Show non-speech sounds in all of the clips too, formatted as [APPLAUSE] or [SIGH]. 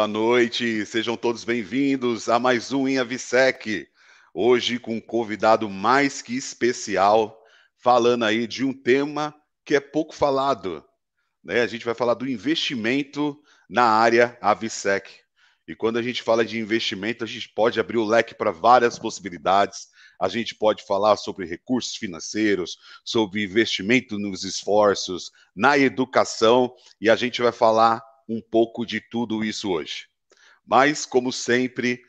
boa noite, sejam todos bem-vindos a mais um InAVSEC. Hoje com um convidado mais que especial, falando aí de um tema que é pouco falado. Né? A gente vai falar do investimento na área AVSEC. E quando a gente fala de investimento, a gente pode abrir o leque para várias possibilidades. A gente pode falar sobre recursos financeiros, sobre investimento nos esforços, na educação, e a gente vai falar um pouco de tudo isso hoje. Mas, como sempre,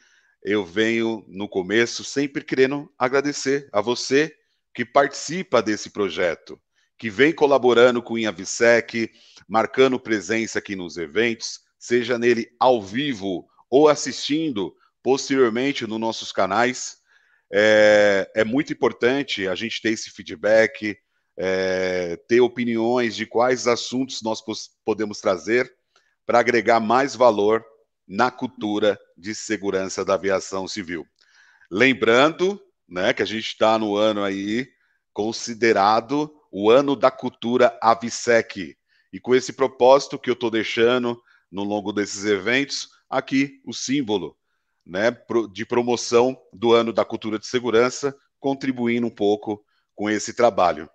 eu venho no começo sempre querendo agradecer a você que participa desse projeto, que vem colaborando com o InhaVisec, marcando presença aqui nos eventos, seja nele ao vivo ou assistindo posteriormente nos nossos canais. É, é muito importante a gente ter esse feedback, é, ter opiniões de quais assuntos nós podemos trazer para agregar mais valor na cultura de segurança da aviação civil. Lembrando né, que a gente está no ano aí considerado o ano da cultura AVSEC. E com esse propósito que eu estou deixando no longo desses eventos, aqui o símbolo né, de promoção do ano da cultura de segurança, contribuindo um pouco com esse trabalho.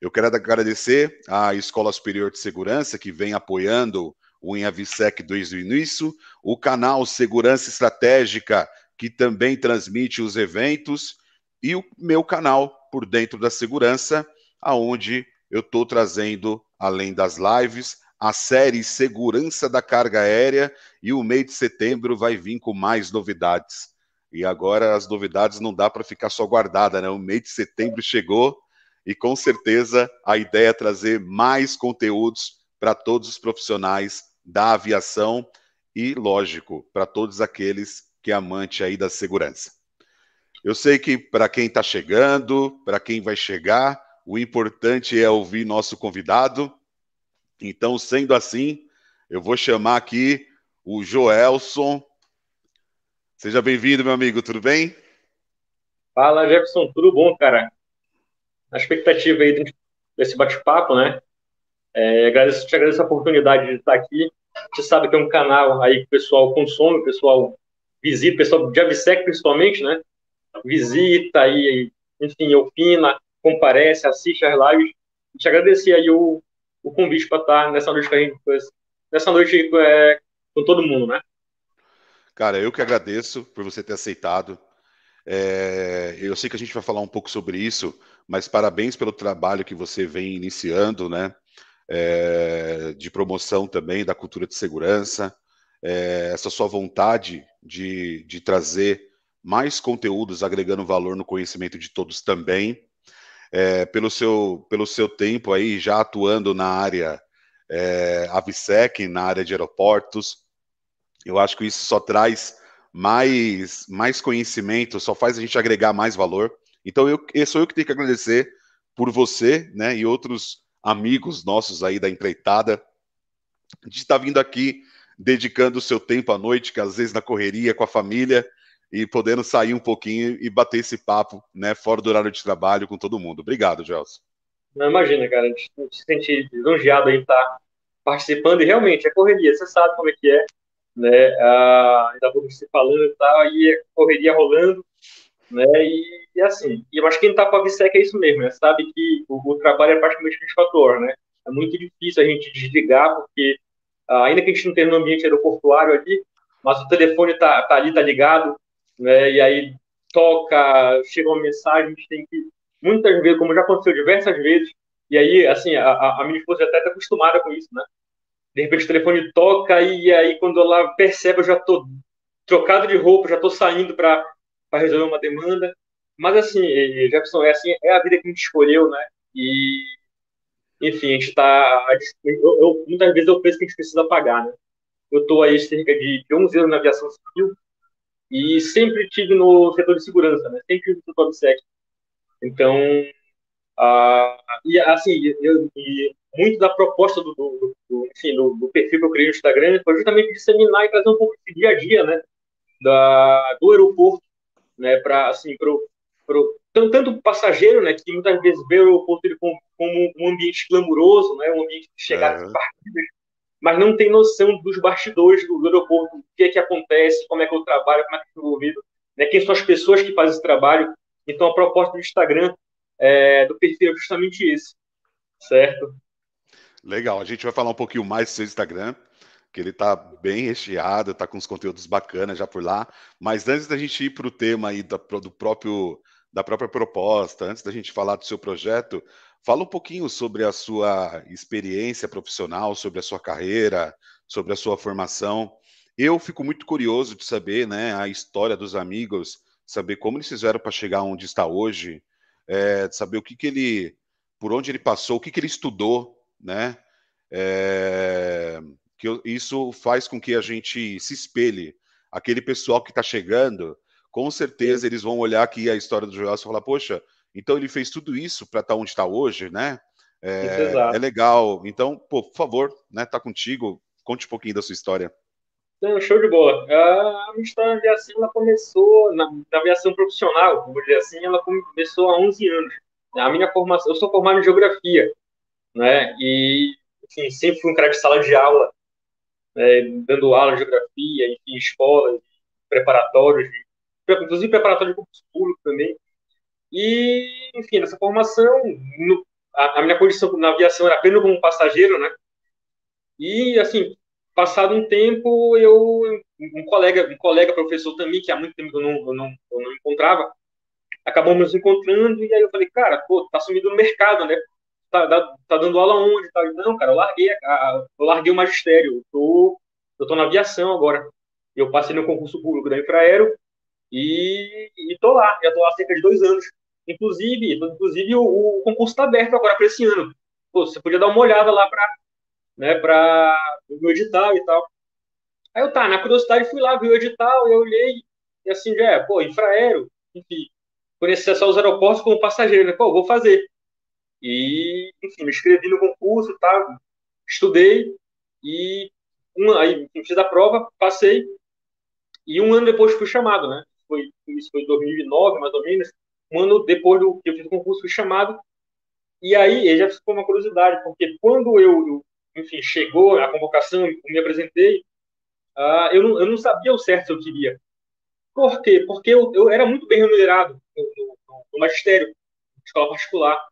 Eu quero agradecer à Escola Superior de Segurança, que vem apoiando o InhaVisec desde o início, o canal Segurança Estratégica, que também transmite os eventos, e o meu canal Por Dentro da Segurança, aonde eu estou trazendo, além das lives, a série Segurança da Carga Aérea, e o mês de setembro vai vir com mais novidades. E agora as novidades não dá para ficar só guardada, né? O mês de setembro chegou e com certeza a ideia é trazer mais conteúdos para todos os profissionais da aviação e, lógico, para todos aqueles que é amante aí da segurança. Eu sei que para quem está chegando, para quem vai chegar, o importante é ouvir nosso convidado. Então, sendo assim, eu vou chamar aqui o Joelson. Seja bem-vindo, meu amigo, tudo bem? Fala, Jefferson, tudo bom, cara? A expectativa aí desse bate-papo, né? É, agradeço, te agradeço a oportunidade de estar aqui. Você sabe que é um canal aí que o pessoal consome, o pessoal visita, o pessoal de Avsec principalmente, né? Visita aí, enfim, opina, comparece, assiste as lives. Te agradecer aí o, o convite para estar nessa noite gente, nessa noite é, com todo mundo, né? Cara, eu que agradeço por você ter aceitado. É, eu sei que a gente vai falar um pouco sobre isso, mas parabéns pelo trabalho que você vem iniciando, né? É, de promoção também da cultura de segurança, é, essa sua vontade de, de trazer mais conteúdos agregando valor no conhecimento de todos também, é, pelo, seu, pelo seu tempo aí já atuando na área é, AVSEC, na área de aeroportos, eu acho que isso só traz mais, mais conhecimento, só faz a gente agregar mais valor. Então, eu, eu sou eu que tenho que agradecer por você né, e outros amigos nossos aí da empreitada, de estar vindo aqui dedicando o seu tempo à noite, que às vezes na correria com a família, e podendo sair um pouquinho e bater esse papo, né, fora do horário de trabalho com todo mundo. Obrigado, Gelson. Não imagina, cara, a gente se sente lisonjeado aí estar participando, e realmente, é correria, você sabe como é que é, né, ainda vou se falando e tal, e é correria rolando, né? E, e assim, e eu acho que quem está com a VSEC é isso mesmo, né? Sabe que o, o trabalho é praticamente 24 horas, né? É muito difícil a gente desligar, porque ah, ainda que a gente não tenha no ambiente aeroportuário ali, mas o telefone tá, tá ali, tá ligado, né? E aí toca, chega uma mensagem, a gente tem que, muitas vezes, como já aconteceu diversas vezes, e aí, assim, a, a minha esposa até está acostumada com isso, né? De repente o telefone toca e aí quando ela percebe, eu já tô trocado de roupa, já tô saindo para para resolver uma demanda. Mas assim, Jefferson, é assim, é a vida que a gente escolheu, né? E enfim, a gente está. Muitas vezes é o preço que a gente precisa pagar, né? Eu estou aí cerca de 11 anos na aviação civil e sempre tive no setor de segurança, né? Sempre no setor de SEC. Então, e assim, eu, e muito da proposta do, do, do, enfim, do, do, perfil que eu criei no Instagram foi justamente disseminar e trazer um pouco de dia a dia, né? Da, do aeroporto né, para assim, pro, pro, tanto o passageiro, né, que muitas vezes vê o aeroporto como, como um ambiente glamuroso, né, um ambiente de chegada uhum. de partidas, mas não tem noção dos bastidores do, do aeroporto, o que é que acontece, como é que eu trabalho, como é que é envolvido, né, quem são as pessoas que fazem esse trabalho. Então, a proposta do Instagram, é, do perfil é justamente esse, certo? Legal, a gente vai falar um pouquinho mais do seu Instagram, que ele está bem recheado, está com os conteúdos bacanas já por lá. Mas antes da gente ir para o tema aí da, do próprio, da própria proposta, antes da gente falar do seu projeto, fala um pouquinho sobre a sua experiência profissional, sobre a sua carreira, sobre a sua formação. Eu fico muito curioso de saber né, a história dos amigos, saber como eles fizeram para chegar onde está hoje, é, saber o que, que ele, por onde ele passou, o que, que ele estudou, né? É, que isso faz com que a gente se espelhe. Aquele pessoal que está chegando, com certeza eles vão olhar aqui a história do Joel e falar, poxa, então ele fez tudo isso para estar tá onde está hoje, né? É, é, legal. Então, pô, por favor, né? Tá contigo. Conte um pouquinho da sua história. Então, show de bola. A minha história na aviação ela começou na, na aviação profissional, vou dizer assim, ela começou há 11 anos. A minha formação, eu sou formado em geografia, né? E enfim, sempre fui um cara de sala de aula, né, dando aula de geografia, enfim, escolas, preparatórios, inclusive preparatório de concurso público também. E, enfim, nessa formação, no, a, a, minha condição na aviação era apenas como passageiro, né? E, assim, passado um tempo, eu um colega, um colega professor também, que há muito tempo eu não, eu não, eu não encontrava, acabamos nos encontrando, e aí eu falei, cara, pô, tá sumido no mercado, né? Tá, tá dando aula onde? Tá? Não, cara, eu larguei, a, eu larguei o magistério, eu tô, eu tô na aviação agora. Eu passei no concurso público da Infraero e, e tô lá, já tô lá há cerca de dois anos. Inclusive, inclusive o, o concurso está aberto agora para esse ano. Pô, você podia dar uma olhada lá para né, para o edital e tal. Aí eu tá, na curiosidade fui lá, vi o edital, eu olhei, e assim, já é, pô, infraero, enfim, conhecer só os aeroportos como passageiro, né? Pô, vou fazer. E, enfim, me inscrevi no concurso, tá? estudei e aí fiz a prova, passei e um ano depois fui chamado, né? Foi, isso foi em 2009, mais ou menos. Um ano depois do que eu fiz o concurso, fui chamado. E aí, já ficou uma curiosidade, porque quando eu, eu enfim, chegou a convocação, eu me apresentei, uh, eu, não, eu não sabia o certo se eu queria. Por quê? Porque eu, eu era muito bem remunerado no, no, no magistério, escola particular.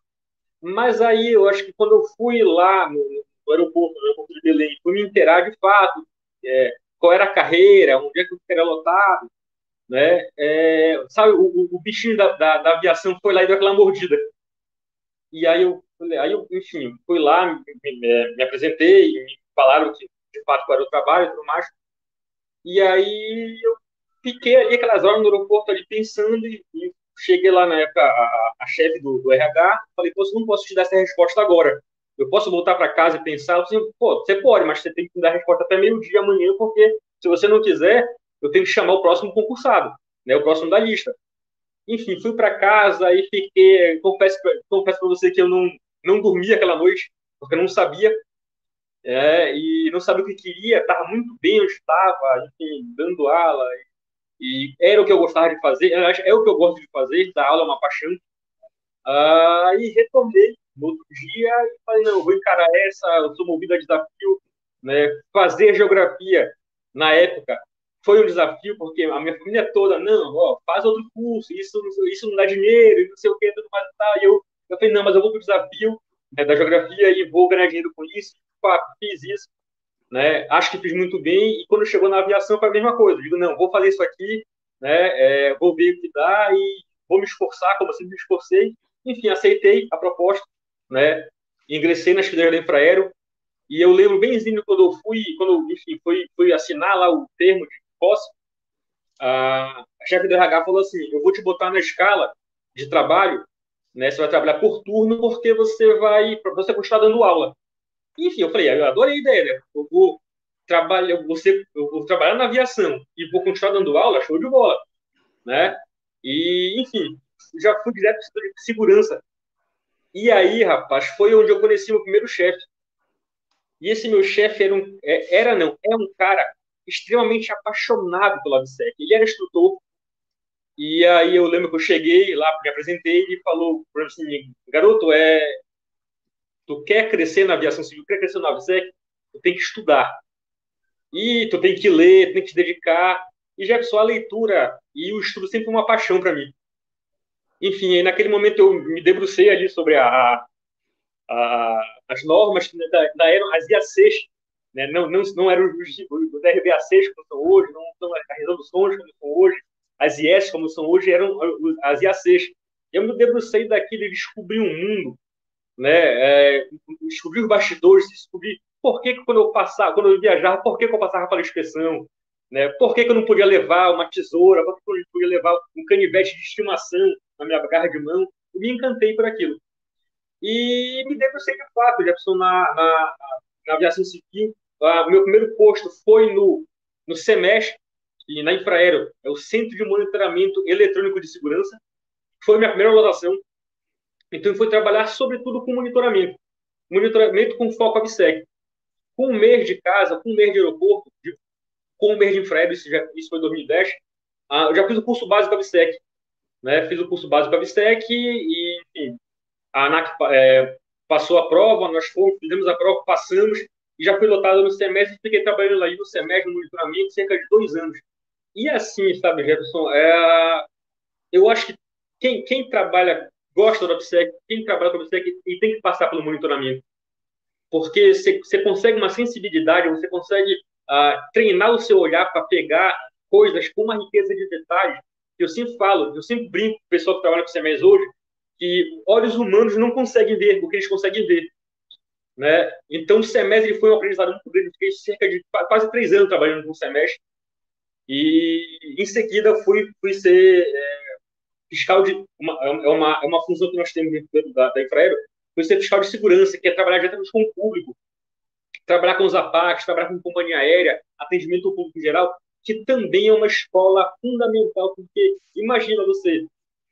Mas aí eu acho que quando eu fui lá no, no aeroporto, no aeroporto de Belém, fui me inteirar de fato é, qual era a carreira, onde é que eu ficaria lotado, né? É, sabe, o, o bichinho da, da, da, aviação foi lá e deu aquela mordida. E aí eu, aí eu enfim, fui lá, me, me, me apresentei, me falaram que de fato qual era o trabalho e tudo mais. E aí eu fiquei ali aquelas horas no aeroporto ali pensando e, e cheguei lá na época, a, a chefe do, do, RH, falei, pô, não posso te dar essa resposta agora. Eu posso voltar para casa e pensar? Pô, você pode, mas você tem que me dar a resposta até meio-dia amanhã, porque se você não quiser, eu tenho que chamar o próximo concursado, né, o próximo da lista. Enfim, fui para casa e fiquei, confesso, confesso para você que eu não, não dormi aquela noite, porque eu não sabia, é, e não sabia o que queria, estava muito bem onde estava, enfim, dando aula, e era o que eu gostava de fazer, é o que eu gosto de fazer, dar aula é uma paixão. Ah, e retomei no outro dia e falei, não, vou encarar essa, eu sou movido a desafio. Né? Fazer geografia, na época, foi um desafio, porque a minha família toda, não, ó, faz outro curso, isso, isso não dá dinheiro, não sei o que, tudo mais e tal. E eu, eu falei, não, mas eu vou pro desafio né, da geografia e vou ganhar dinheiro com isso. Fiz isso né? Acho que fiz muito bem e quando chegou na aviação foi a mesma coisa. Digo, não, vou fazer isso aqui, né? É, vou ver o que dá e vou me esforçar, como eu sempre me esforcei. Enfim, aceitei a proposta, né? Ingressei nas fileiras da Infraero e eu lembro benzinho quando eu fui, quando enfim, fui, fui assinar lá o termo de posse, a chefe do RH falou assim: eu vou te botar na escala de trabalho, né? Você vai trabalhar por turno porque você vai, você continuar dando aula. Enfim, eu falei, eu adorei a ideia, né? Eu vou trabalhar, você, eu vou trabalhar na aviação e vou continuar dando aula, show de bola, né? E, enfim, já fui direto para de segurança. E aí, rapaz, foi onde eu conheci meu primeiro chefe. E esse meu chefe era um, é, era não, é um cara extremamente apaixonado pelo ABSEC. Ele era instrutor. E aí eu lembro que eu cheguei lá, me apresentei e falou para assim, garoto, é, tu quer crescer na aviação civil, quer crescer no AVSEC, tu tem que estudar. E tu tem que ler, tu tem que se dedicar. E Jefferson, a leitura e o estudo sempre foi uma paixão para mim. Enfim, naquele momento eu me debrucei ali sobre a, a, as normas que da, da eram as IACs, né? não, não, não eram os, os DRBACs como são hoje, não são as resoluções como são hoje, as IES como são hoje, eram as IACs. Eu me debrucei daquilo e descobri um mundo, né? É, descobri os bastidores, descobri por que, que quando eu passava, quando eu viajava, por que, que eu passava pela inspeção, né? Por que, que eu não podia levar uma tesoura, por que, eu não podia levar um canivete de estimação na minha garra de mão? Eu me encantei por aquilo. E me debrucei de fato, Jefferson, na, na, na aviação civil. O meu primeiro posto foi no, no semestre, e na Infraero, é o Centro de Monitoramento Eletrônico de Segurança. Foi minha primeira lotação. Então, foi trabalhar, sobretudo, com monitoramento. Monitoramento com foco ABSEC. Com um mês de casa, com um mês de aeroporto, de, com um mês de Infraero, isso, já, isso foi em 2010, ah, eu já fiz o curso básico ABSEC. Né? Fiz o curso básico ABSEC e, enfim, a ANAC é, passou a prova, nós fomos, fizemos a prova, passamos, e já fui lotado no semestre, fiquei trabalhando aí no semestre, no monitoramento, cerca de dois anos. E assim, sabe, Jefferson, é, eu acho que quem, quem trabalha, gosta do OPSEC, quem trabalha com o OPSEC, e tem que passar pelo monitoramento. Porque você consegue uma sensibilidade, você consegue uh, treinar o seu olhar para pegar coisas com uma riqueza de detalhes. Eu sempre falo, eu sempre brinco com o pessoal que trabalha com CMEs hoje, que olhos humanos não conseguem ver o que eles conseguem ver. Né? Então, o semestre foi um aprendizado muito grande. Fiquei cerca de quase três anos trabalhando com o semestre. E, em seguida, fui, fui ser é, fiscal de... Uma, é, uma, é uma função que nós temos dentro da, da Infraero. Fui ser fiscal de segurança, que é trabalhar diretamente com o público. Trabalhar com os APACs, trabalhar com companhia aérea, atendimento ao público em geral, que também é uma escola fundamental, porque imagina você,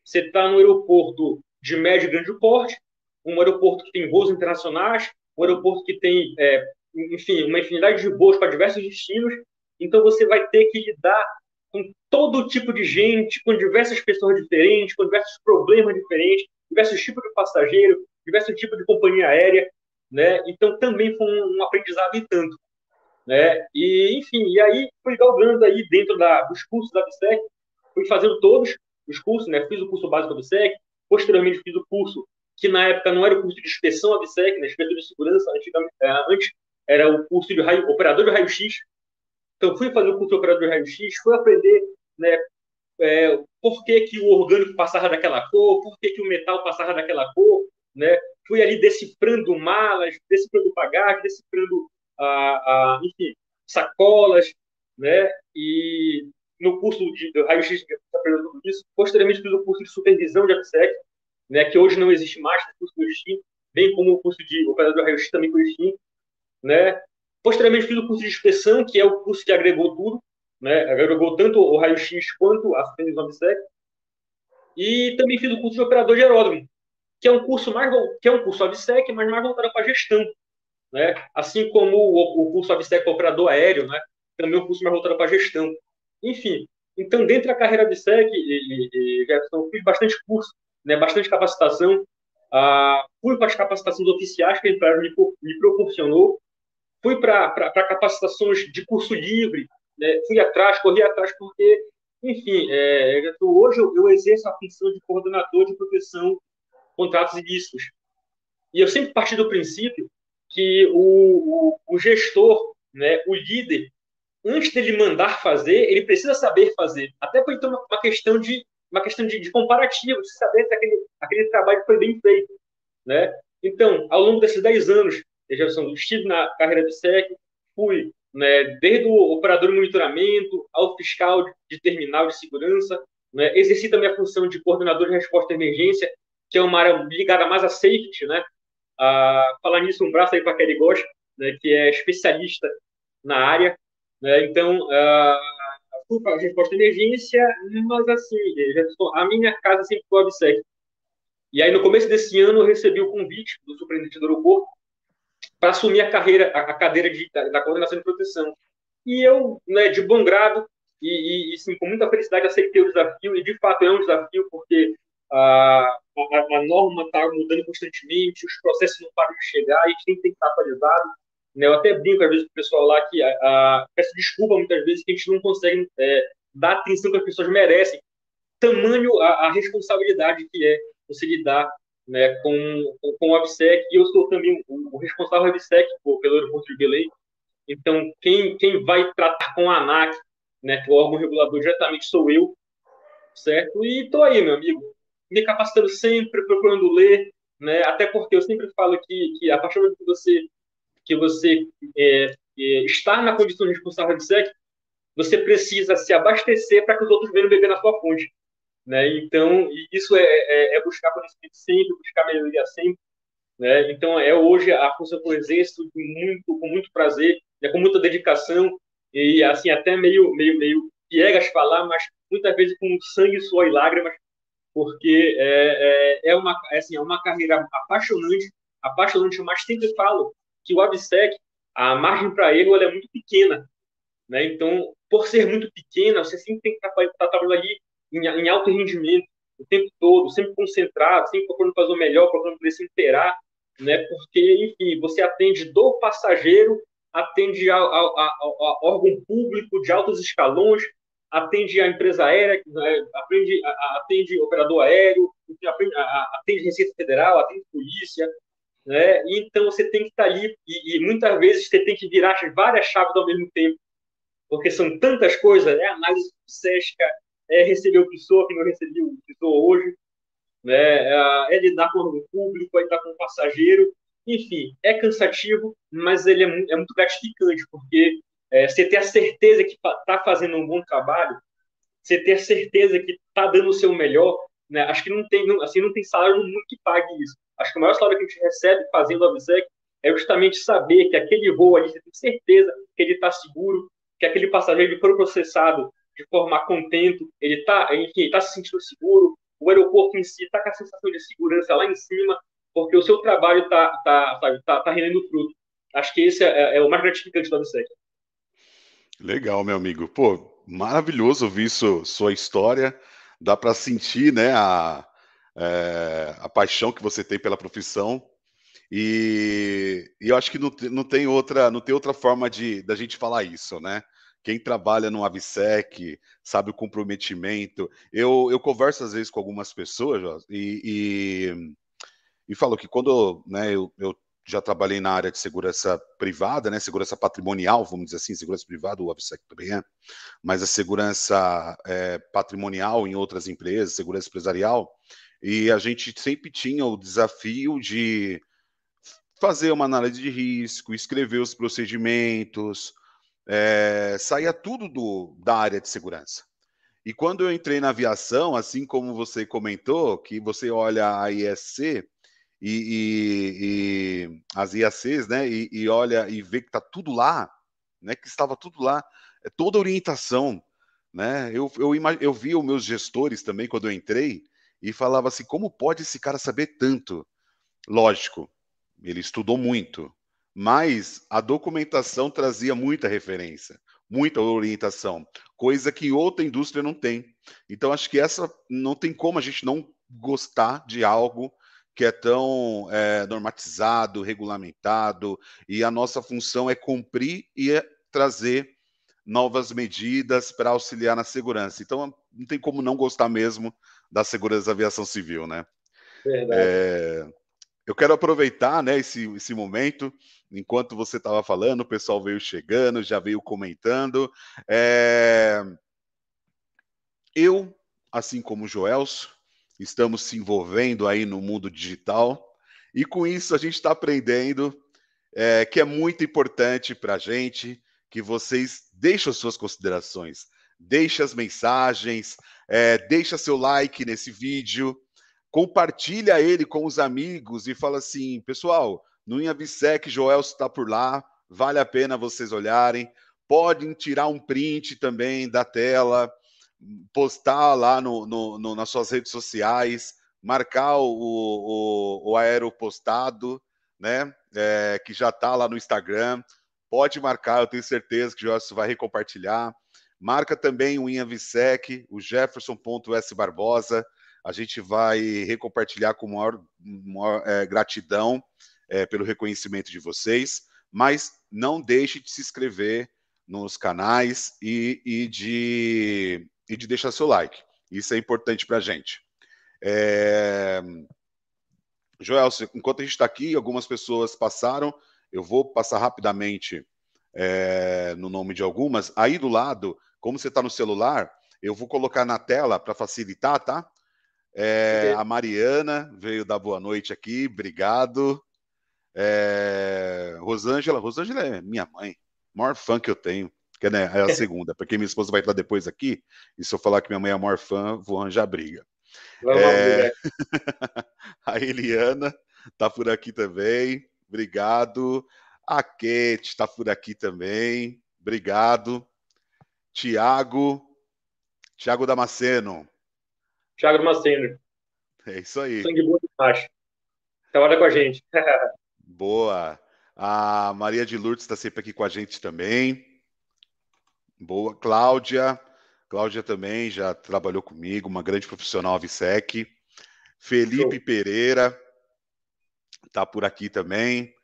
você está no aeroporto de médio e grande porte, um aeroporto que tem voos internacionais, um aeroporto que tem, é, enfim, uma infinidade de voos para diversos destinos. Então você vai ter que lidar com todo tipo de gente, com diversas pessoas diferentes, com diversos problemas diferentes, diversos tipos de passageiro, diversos tipos de companhia aérea, né? Então também foi um, um aprendizado e tanto, né? E enfim, e aí fui galgando aí dentro da, dos cursos da BSEC, fui fazendo todos os cursos, né? Fiz o curso básico da BSEC, Posteriormente, fiz o curso, que na época não era o curso de inspeção ABSEC, né, inspetor de segurança, antigamente, é, antes era o curso de raio, operador de raio-x. Então, fui fazer o curso de operador de raio-x, fui aprender né, é, por que, que o orgânico passava daquela cor, por que, que o metal passava daquela cor, né? Fui ali decifrando malas, decifrando bagagem, decifrando, ah, ah, enfim, sacolas, né? E no curso de, raio-x aprendendo tudo isso. Posteriormente, fiz o curso de supervisão de AppSec, né, que hoje não existe mais, o curso do extinto, bem como o curso de operador de raio-x também foi extinto. Né? Posteriormente, fiz o curso de inspeção, que é o curso que agregou tudo, né, agregou tanto o raio-x quanto a supervisão AppSec. E também fiz o curso de operador de aeródromo, que é um curso mais que é um curso ABSEC, mas mais voltado para a gestão, né? Assim como o, o curso ABSEC operador aéreo, né? Também é um curso mais voltado para a gestão. Enfim, então, dentro da carreira de SEC, e, e, Jefferson, fiz bastante curso, né, bastante capacitação. Ah, fui para as capacitações oficiais que a empresa me, me proporcionou. Fui para capacitações de curso livre. Né, fui atrás, corri atrás, porque, enfim, é, hoje eu, eu exerço a função de coordenador de proteção contratos ilícitos. E eu sempre parti do princípio que o, o, o gestor, né, o líder, antes dele mandar fazer, ele precisa saber fazer. Até por então uma questão de uma questão de, de comparativo, de saber se aquele, aquele trabalho foi bem feito, né? Então, ao longo desses 10 anos, eu já estive na carreira do SEC, fui né, desde o operador de monitoramento ao fiscal de, terminal de segurança, né, exerci também a função de coordenador de resposta à emergência, que é uma área ligada mais a safety, né? Ah, falar nisso, um braço aí para Kelly Gosch, né, que é especialista na área, né? Então, para a resposta de emergência, mas assim, a minha casa sempre foi obsec. E aí, no começo desse ano, eu recebi o convite do superintendente do aeroporto para assumir a carreira, a, cadeira de, da, da, coordenação de proteção. E eu, né, de bom grado e, e sim, com muita felicidade, aceitei o desafio. E de fato é um desafio, porque a, a, a norma está mudando constantemente, os processos não param de chegar, a gente tem que estar atualizado. Né? Eu até brinco às vezes com o pessoal lá que a, a, peço desculpa muitas vezes que a gente não consegue é, dar atenção que as pessoas merecem. Tamanho a, a responsabilidade que é você lidar né, com, com, com o ABSEC, e eu sou também o, o responsável do ABSEC pelo aeroporto de Belém. Então, quem, quem vai tratar com a ANAC, né, que é o órgão regulador, diretamente sou eu, certo? E estou aí, meu amigo, me capacitando sempre, procurando ler, né, até porque eu sempre falo que, que a partir do que você, que você é, é, está na condição de responsável do ABSEC, você precisa se abastecer para que os outros venham beber na sua fonte. Né? Então, isso é, é, é, buscar conhecimento sempre, buscar melhoria sempre. Né? Então, é hoje a função eu exerço com muito, com muito prazer, né? com muita dedicação, e assim, até meio, meio, meio piegas falar, mas muitas vezes com sangue, suor e lágrimas, porque é, é, é, uma, é, assim, é uma carreira apaixonante, apaixonante, mas sempre falo que o ABSEC, a margem para erro é muito pequena. Né? Então, por ser muito pequena, você sempre tem que estar, estar trabalhando ali em, em alto rendimento o tempo todo, sempre concentrado, sempre procurando fazer o melhor, procurando se inteirar, né? Porque, enfim, você atende do passageiro, atende ao, ao, ao, ao órgão público de altos escalões, atende a empresa aérea, né? atende, atende operador aéreo, atende, atende Receita Federal, atende polícia, né? Então você tem que estar ali e, e, muitas vezes você tem que virar várias chaves ao mesmo tempo, porque são tantas coisas, é análise SESCA, é receber o pessoa que não recebeu o pessoa hoje, né? É, é lidar com o público, é lidar com o passageiro, enfim, é cansativo, mas ele é muito, é muito gratificante, porque é, você ter a certeza que está fazendo um bom trabalho, você ter a certeza que está dando o seu melhor, né? Acho que não tem, não, assim, não tem salário no mundo que pague isso. Acho que o maior salário que a gente recebe fazendo a VSEC é justamente saber que aquele voo ali, você tem certeza que ele está seguro, que aquele passageiro foi processado de forma contento, ele está, está se sentindo seguro, o aeroporto em si está com a sensação de segurança lá em cima, porque o seu trabalho está tá, tá, tá, tá rendendo fruto. Acho que esse é, é o mais gratificante do ABSEC. Legal, meu amigo. Pô, maravilhoso ouvir isso, sua história. Dá para sentir, né, a, é, a paixão que você tem pela profissão. E, e eu acho que não, não, tem outra, não tem outra forma de da gente falar isso, né? Quem trabalha no AVSEC sabe o comprometimento. Eu, eu converso às vezes com algumas pessoas e, e, e falo que quando né, eu, eu já trabalhei na área de segurança privada, né, segurança patrimonial, vamos dizer assim, segurança privada, o AVSEC também é, mas a segurança é, patrimonial em outras empresas, segurança empresarial, e a gente sempre tinha o desafio de fazer uma análise de risco, escrever os procedimentos, é, saía tudo do, da área de segurança. E quando eu entrei na aviação, assim como você comentou, que você olha a ISC e, e, e as IACs, né, e, e, olha e vê que está tudo lá, né, que estava tudo lá, é toda orientação, né? Eu, eu, eu vi os meus gestores também quando eu entrei e falava assim, como pode esse cara saber tanto? Lógico, ele estudou muito, mas a documentação trazia muita referência, muita orientação, coisa que outra indústria não tem. Então, acho que essa não tem como a gente não gostar de algo que é tão é, normatizado, regulamentado, e a nossa função é cumprir e é trazer novas medidas para auxiliar na segurança. Então, não tem como não gostar mesmo da segurança da aviação civil, né? Verdade. É, eu quero aproveitar né, esse, esse momento, enquanto você estava falando, o pessoal veio chegando, já veio comentando. É... Eu, assim como o Joelso, estamos se envolvendo aí no mundo digital, e com isso a gente está aprendendo é, que é muito importante para a gente que vocês deixem as suas considerações, deixem as mensagens, é, deixa seu like nesse vídeo, compartilha ele com os amigos e fala assim, pessoal, no Inhabsec, Joel está por lá, vale a pena vocês olharem. Podem tirar um print também da tela, postar lá no, no, no nas suas redes sociais, marcar o, o, o aeropostado, né? É, que já está lá no Instagram. Pode marcar, eu tenho certeza que o Joel vai recompartilhar. Marca também o Inhabsec, o Jefferson.s Barbosa a gente vai recompartilhar com maior, maior é, gratidão é, pelo reconhecimento de vocês. mas não deixe de se inscrever nos canais e, e de, e de deixar seu like. Isso é importante para a gente. É... Joel, enquanto a gente está aqui, algumas pessoas passaram. Eu vou passar rapidamente é, no nome de algumas. Aí do lado, como você está no celular, eu vou colocar na tela para facilitar, tá? É, a Mariana veio dar boa noite aqui, obrigado. É, Rosângela, Rosângela é minha mãe, maior fã que eu tenho, que né, é a [LAUGHS] segunda, porque minha esposa vai estar depois aqui, e se eu falar que minha mãe é a maior fã, vou arranjar briga. É... [LAUGHS] a Eliana tá por aqui também, obrigado. A Kate está por aqui também, obrigado. Tiago, Tiago Damasceno. Tiago Damasceno. É isso aí. Sangue bom de Trabalha com a gente. [LAUGHS] Boa. A Maria de Lourdes está sempre aqui com a gente também. Boa. Cláudia. Cláudia também já trabalhou comigo, uma grande profissional Avsec. Felipe Show. Pereira está por aqui também.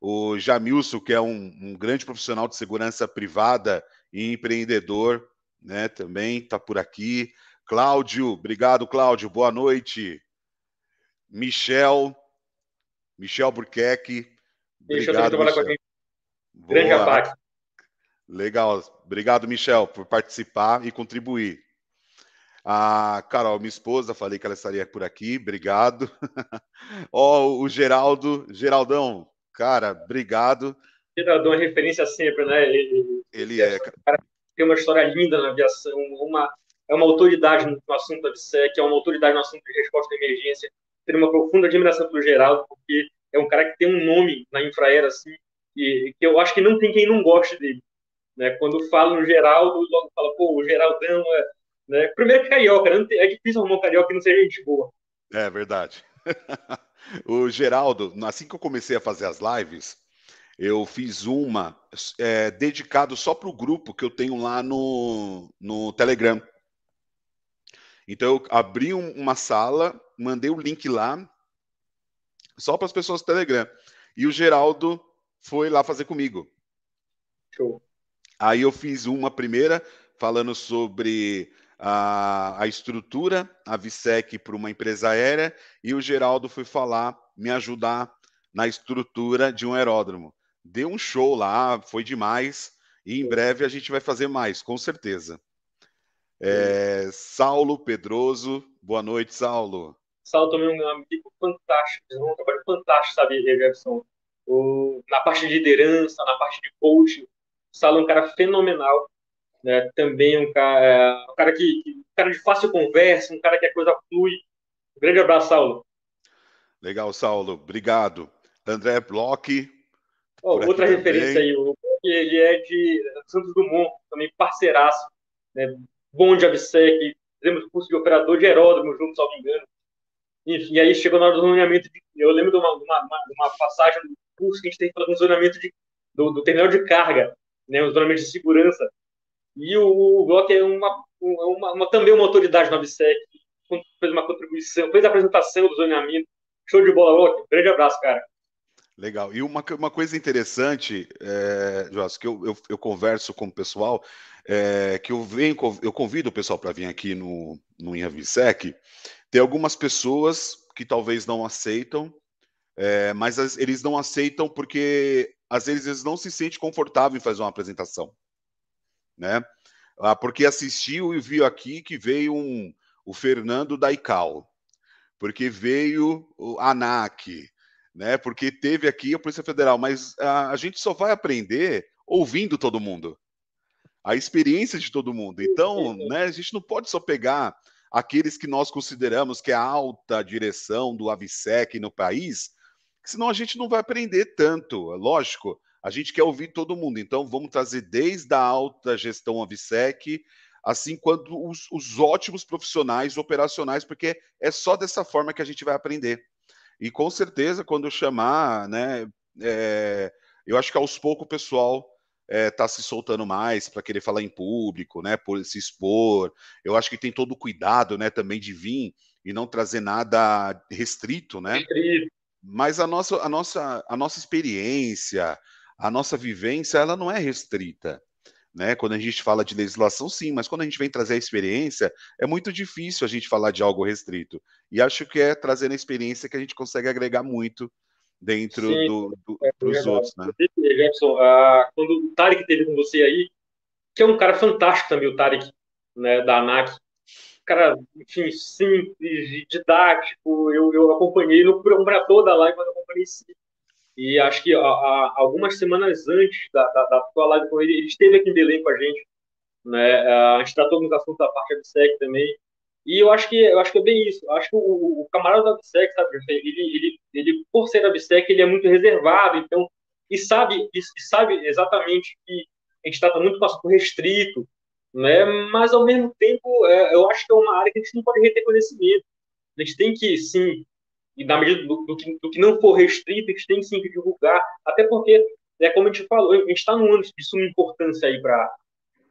O Jamilson, que é um, um, grande profissional de segurança privada e empreendedor, né, também está por aqui. Cláudio, obrigado, Cláudio, boa noite. Michel, Michel Burqueque. Deixa obrigado, eu trabalhar com a gente. Grande abraço. Legal. Obrigado, Michel, por participar e contribuir. A Carol, minha esposa, falei que ela estaria por aqui. Obrigado. [LAUGHS] Ó, oh, o Geraldo, Geraldão, cara, obrigado. Geraldão é referência sempre, né? Ele, ele é. Cara, tem uma história linda na aviação, uma, é uma autoridade no, assunto da BSEC, é uma autoridade no assunto de resposta à emergência. Tenho uma profunda admiração pelo Geraldo, porque é um cara que tem um nome na infraera, assim, e, que eu acho que não tem quem não goste dele. Né? Quando falo no Geraldo, logo fala, pô, o Geraldão é. Né? Primeiro que carioca, né? é difícil arrumar um carioca que não seja gente boa. É verdade. [LAUGHS] o Geraldo, assim que eu comecei a fazer as lives, eu fiz uma é, dedicado só para o grupo que eu tenho lá no, no Telegram. Então eu abri um, uma sala, mandei o link lá, só para as pessoas do Telegram. E o Geraldo foi lá fazer comigo. Show. Aí eu fiz uma primeira falando sobre a, a estrutura, a VSEC para uma empresa aérea, e o Geraldo foi falar, me ajudar na estrutura de um aeródromo. Deu um show lá, foi demais, e em breve a gente vai fazer mais, com certeza. É, Saulo Pedroso, boa noite, Saulo. Saulo também é um amigo fantástico, um trabalho fantástico, sabe, Jefferson? O, na parte de liderança, na parte de coaching, Saulo é um cara fenomenal, né? Também um cara, é, um cara que, um cara de fácil conversa, um cara que a coisa flui. Um grande abraço, Saulo. Legal, Saulo. Obrigado. André Bloch. Oh, outra referência aí, o ele é de Santos Dumont, também parceiraço, né? Bom de ABSEC, fizemos curso de operador de aeródromo junto, me engano. Enfim, aí chegou na hora do zoneamento. De, eu lembro de uma, uma, uma, passagem do curso que a gente tem falar do zoneamento de, do, do terminal de carga né, os zonamento de segurança. E o, o Glock é uma, uma, uma, também uma autoridade no ABSEC, fez uma contribuição, fez a apresentação do zoneamento. Show de bola, Glock. Grande abraço, cara. Legal. E uma, uma coisa interessante, é, Joss, que eu, eu, eu, converso com o pessoal, é, que eu, venho, eu convido o pessoal para vir aqui no, no InAVSEC, tem algumas pessoas que talvez não aceitam, é, mas as, eles não aceitam porque às vezes eles não se sentem confortáveis em fazer uma apresentação, né? Ah, porque assistiu e viu aqui que veio um, o Fernando da ICAO, porque veio o ANAC, né? Porque teve aqui a Polícia Federal, mas a, a gente só vai aprender ouvindo todo mundo, a experiência de todo mundo. Então, né? A gente não pode só pegar aqueles que nós consideramos que é a alta direção do AVSEC no país senão a gente não vai aprender tanto. É lógico, a gente quer ouvir todo mundo, então vamos trazer desde a alta gestão AVSEC, assim quanto os, os ótimos profissionais operacionais, porque é só dessa forma que a gente vai aprender. E com certeza, quando eu chamar, né, é, eu acho que aos poucos o pessoal está é, se soltando mais para querer falar em público, né, por se expor. Eu acho que tem todo o cuidado, né, também de vir e não trazer nada restrito, né? Restrito. Mas a nossa, a nossa, a nossa experiência, a nossa vivência ela não é restrita. Né? Quando a gente fala de legislação, sim, mas quando a gente vem trazer a experiência, é muito difícil a gente falar de algo restrito. E acho que é trazendo a experiência que a gente consegue agregar muito dentro sim, do, do é, dos é outros, né? Jefferson, ah, quando o Tarek teve com você aí, que é um cara fantástico também, o Tarek, né, da ANAC, cara, enfim, simples, didático, eu, eu acompanhei no programa toda a live, mas eu acompanhei sim e acho que a, a, algumas semanas antes da, da, da tua live com ele, ele esteve aqui em Belém com a gente. Né? A gente tratou no assunto da parte ABSEC também. E eu acho que eu acho que é bem isso. Eu acho que o, o camarada da ABSEC, sabe, ele, ele, ele, por ser ABSEC, ele é muito reservado, então, e sabe, e, sabe exatamente que a gente trata muito com assunto restrito, né? mas ao mesmo tempo, é, eu acho que é uma área que a gente não pode reter conhecimento. A gente tem que, sim, e na medida do, do, que, do que não for restrito, eles têm sim que divulgar, até porque, é como a gente falou, a gente está num ano de suma importância aí para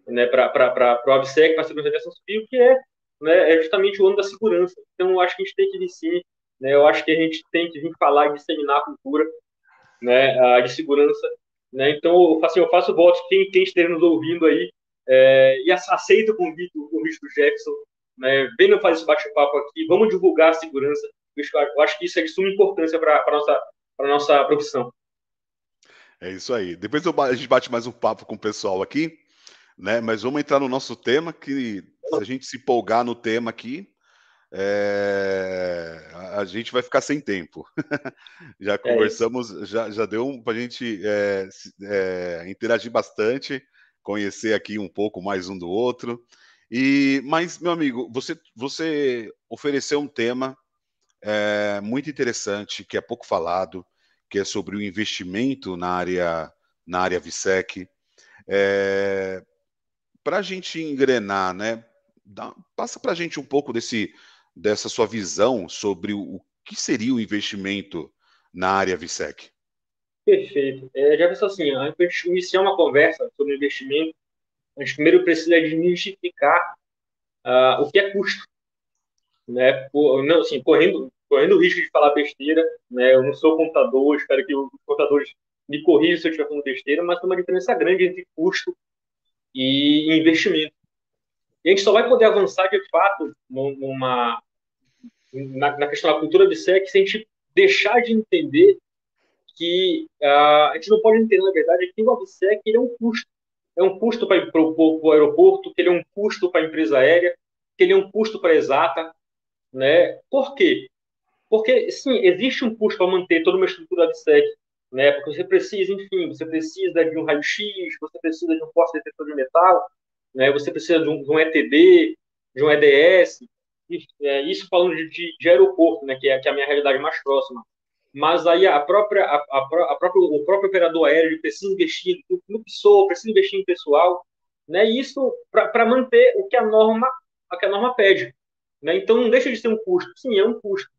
né, para o ABSEC, para a segurança da aviação civil, que é, né, é justamente o ano da segurança. Então, eu acho que a gente tem que vir sim, né, eu acho que a gente tem que vir falar e disseminar a cultura né, de segurança. Né, então, eu faço, eu faço votos, quem, quem esteja nos ouvindo aí, é, e aceita o convite, o convite do Jefferson, né, venham fazer esse bate-papo aqui, vamos divulgar a segurança, eu acho que isso é de suma importância para a nossa, nossa profissão. É isso aí. Depois a gente bate mais um papo com o pessoal aqui, né? Mas vamos entrar no nosso tema, que se a gente se empolgar no tema aqui, é... a gente vai ficar sem tempo. [LAUGHS] já é conversamos, é já, já deu para a gente é, é, interagir bastante, conhecer aqui um pouco mais um do outro. E, mas, meu amigo, você, você ofereceu um tema é, muito interessante, que é pouco falado, que é sobre o investimento na área, na área VSEC. É, para a gente engrenar, né, dá, passa para a gente um pouco desse, dessa sua visão sobre o, o que seria o investimento na área VSEC. Perfeito. É, já pensou assim, antes de iniciar uma conversa sobre investimento, a gente primeiro precisa desmistificar uh, o que é custo. Né? Por, não, assim, correndo, correndo o risco de falar besteira, né? Eu não sou contador, espero que os contadores me corrijam se eu estiver falando besteira, mas tem uma diferença grande entre custo e investimento. E a gente só vai poder avançar de fato numa, na, na questão da cultura de SEC se a gente deixar de entender que uh, a gente não pode entender, na verdade, que o ABSEC ele é um custo. É um custo para o aeroporto, que ele é um custo para a empresa aérea, que ele é um custo para a exata. Né? Por quê? Porque, sim, existe um custo para manter toda uma estrutura de SEC, né? Porque você precisa, enfim, você precisa de um raio-x, você precisa de um poste detector de metal, né? Você precisa de um, de um ETD, de um EDS, é, isso falando de, de, de, aeroporto, né? Que é, que é a minha realidade mais próxima. Mas aí a própria, a, a, a própria, o próprio operador aéreo precisa investir no, no precisa investir em pessoal, né? Isso para manter o que a norma, o que a norma pede. Né? Então não deixa de ser um custo. Sim, é um custo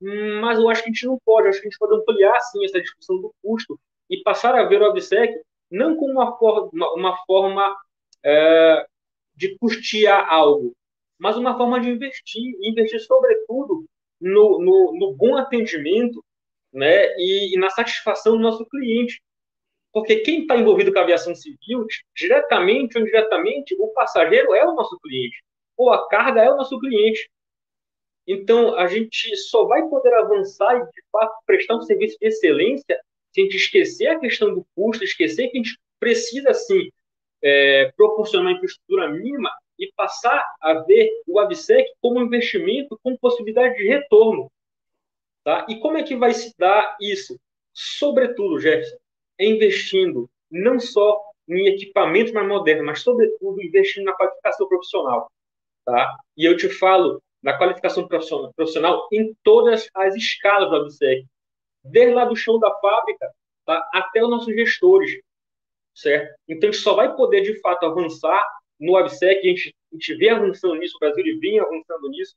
mas eu acho que a gente não pode, acho que a gente pode ampliar sim essa discussão do custo e passar a ver o OBSEC não como uma forma, uma forma é, de custear algo, mas uma forma de investir, investir sobretudo no, no, no bom atendimento né, e, e, na satisfação do nosso cliente. Porque quem está envolvido com a aviação civil, diretamente ou indiretamente, o passageiro é o nosso cliente, ou a carga é o nosso cliente. Então, a gente só vai poder avançar e, de fato, prestar um serviço de excelência se a gente esquecer a questão do custo, esquecer que a gente precisa, sim, é, proporcionar uma infraestrutura mínima e passar a ver o ABSEC como um investimento com possibilidade de retorno. Tá? E como é que vai se dar isso? Sobretudo, Jefferson, é investindo não só em equipamentos mais modernos, mas, sobretudo, investindo na qualificação profissional. Tá? E eu te falo na qualificação profissional em todas as escalas do ABSEC, desde lá do chão da fábrica tá, até os nossos gestores, certo? Então, a gente só vai poder, de fato, avançar no ABSEC, a gente, a gente vem avançando nisso, o Brasil vinha avançando nisso,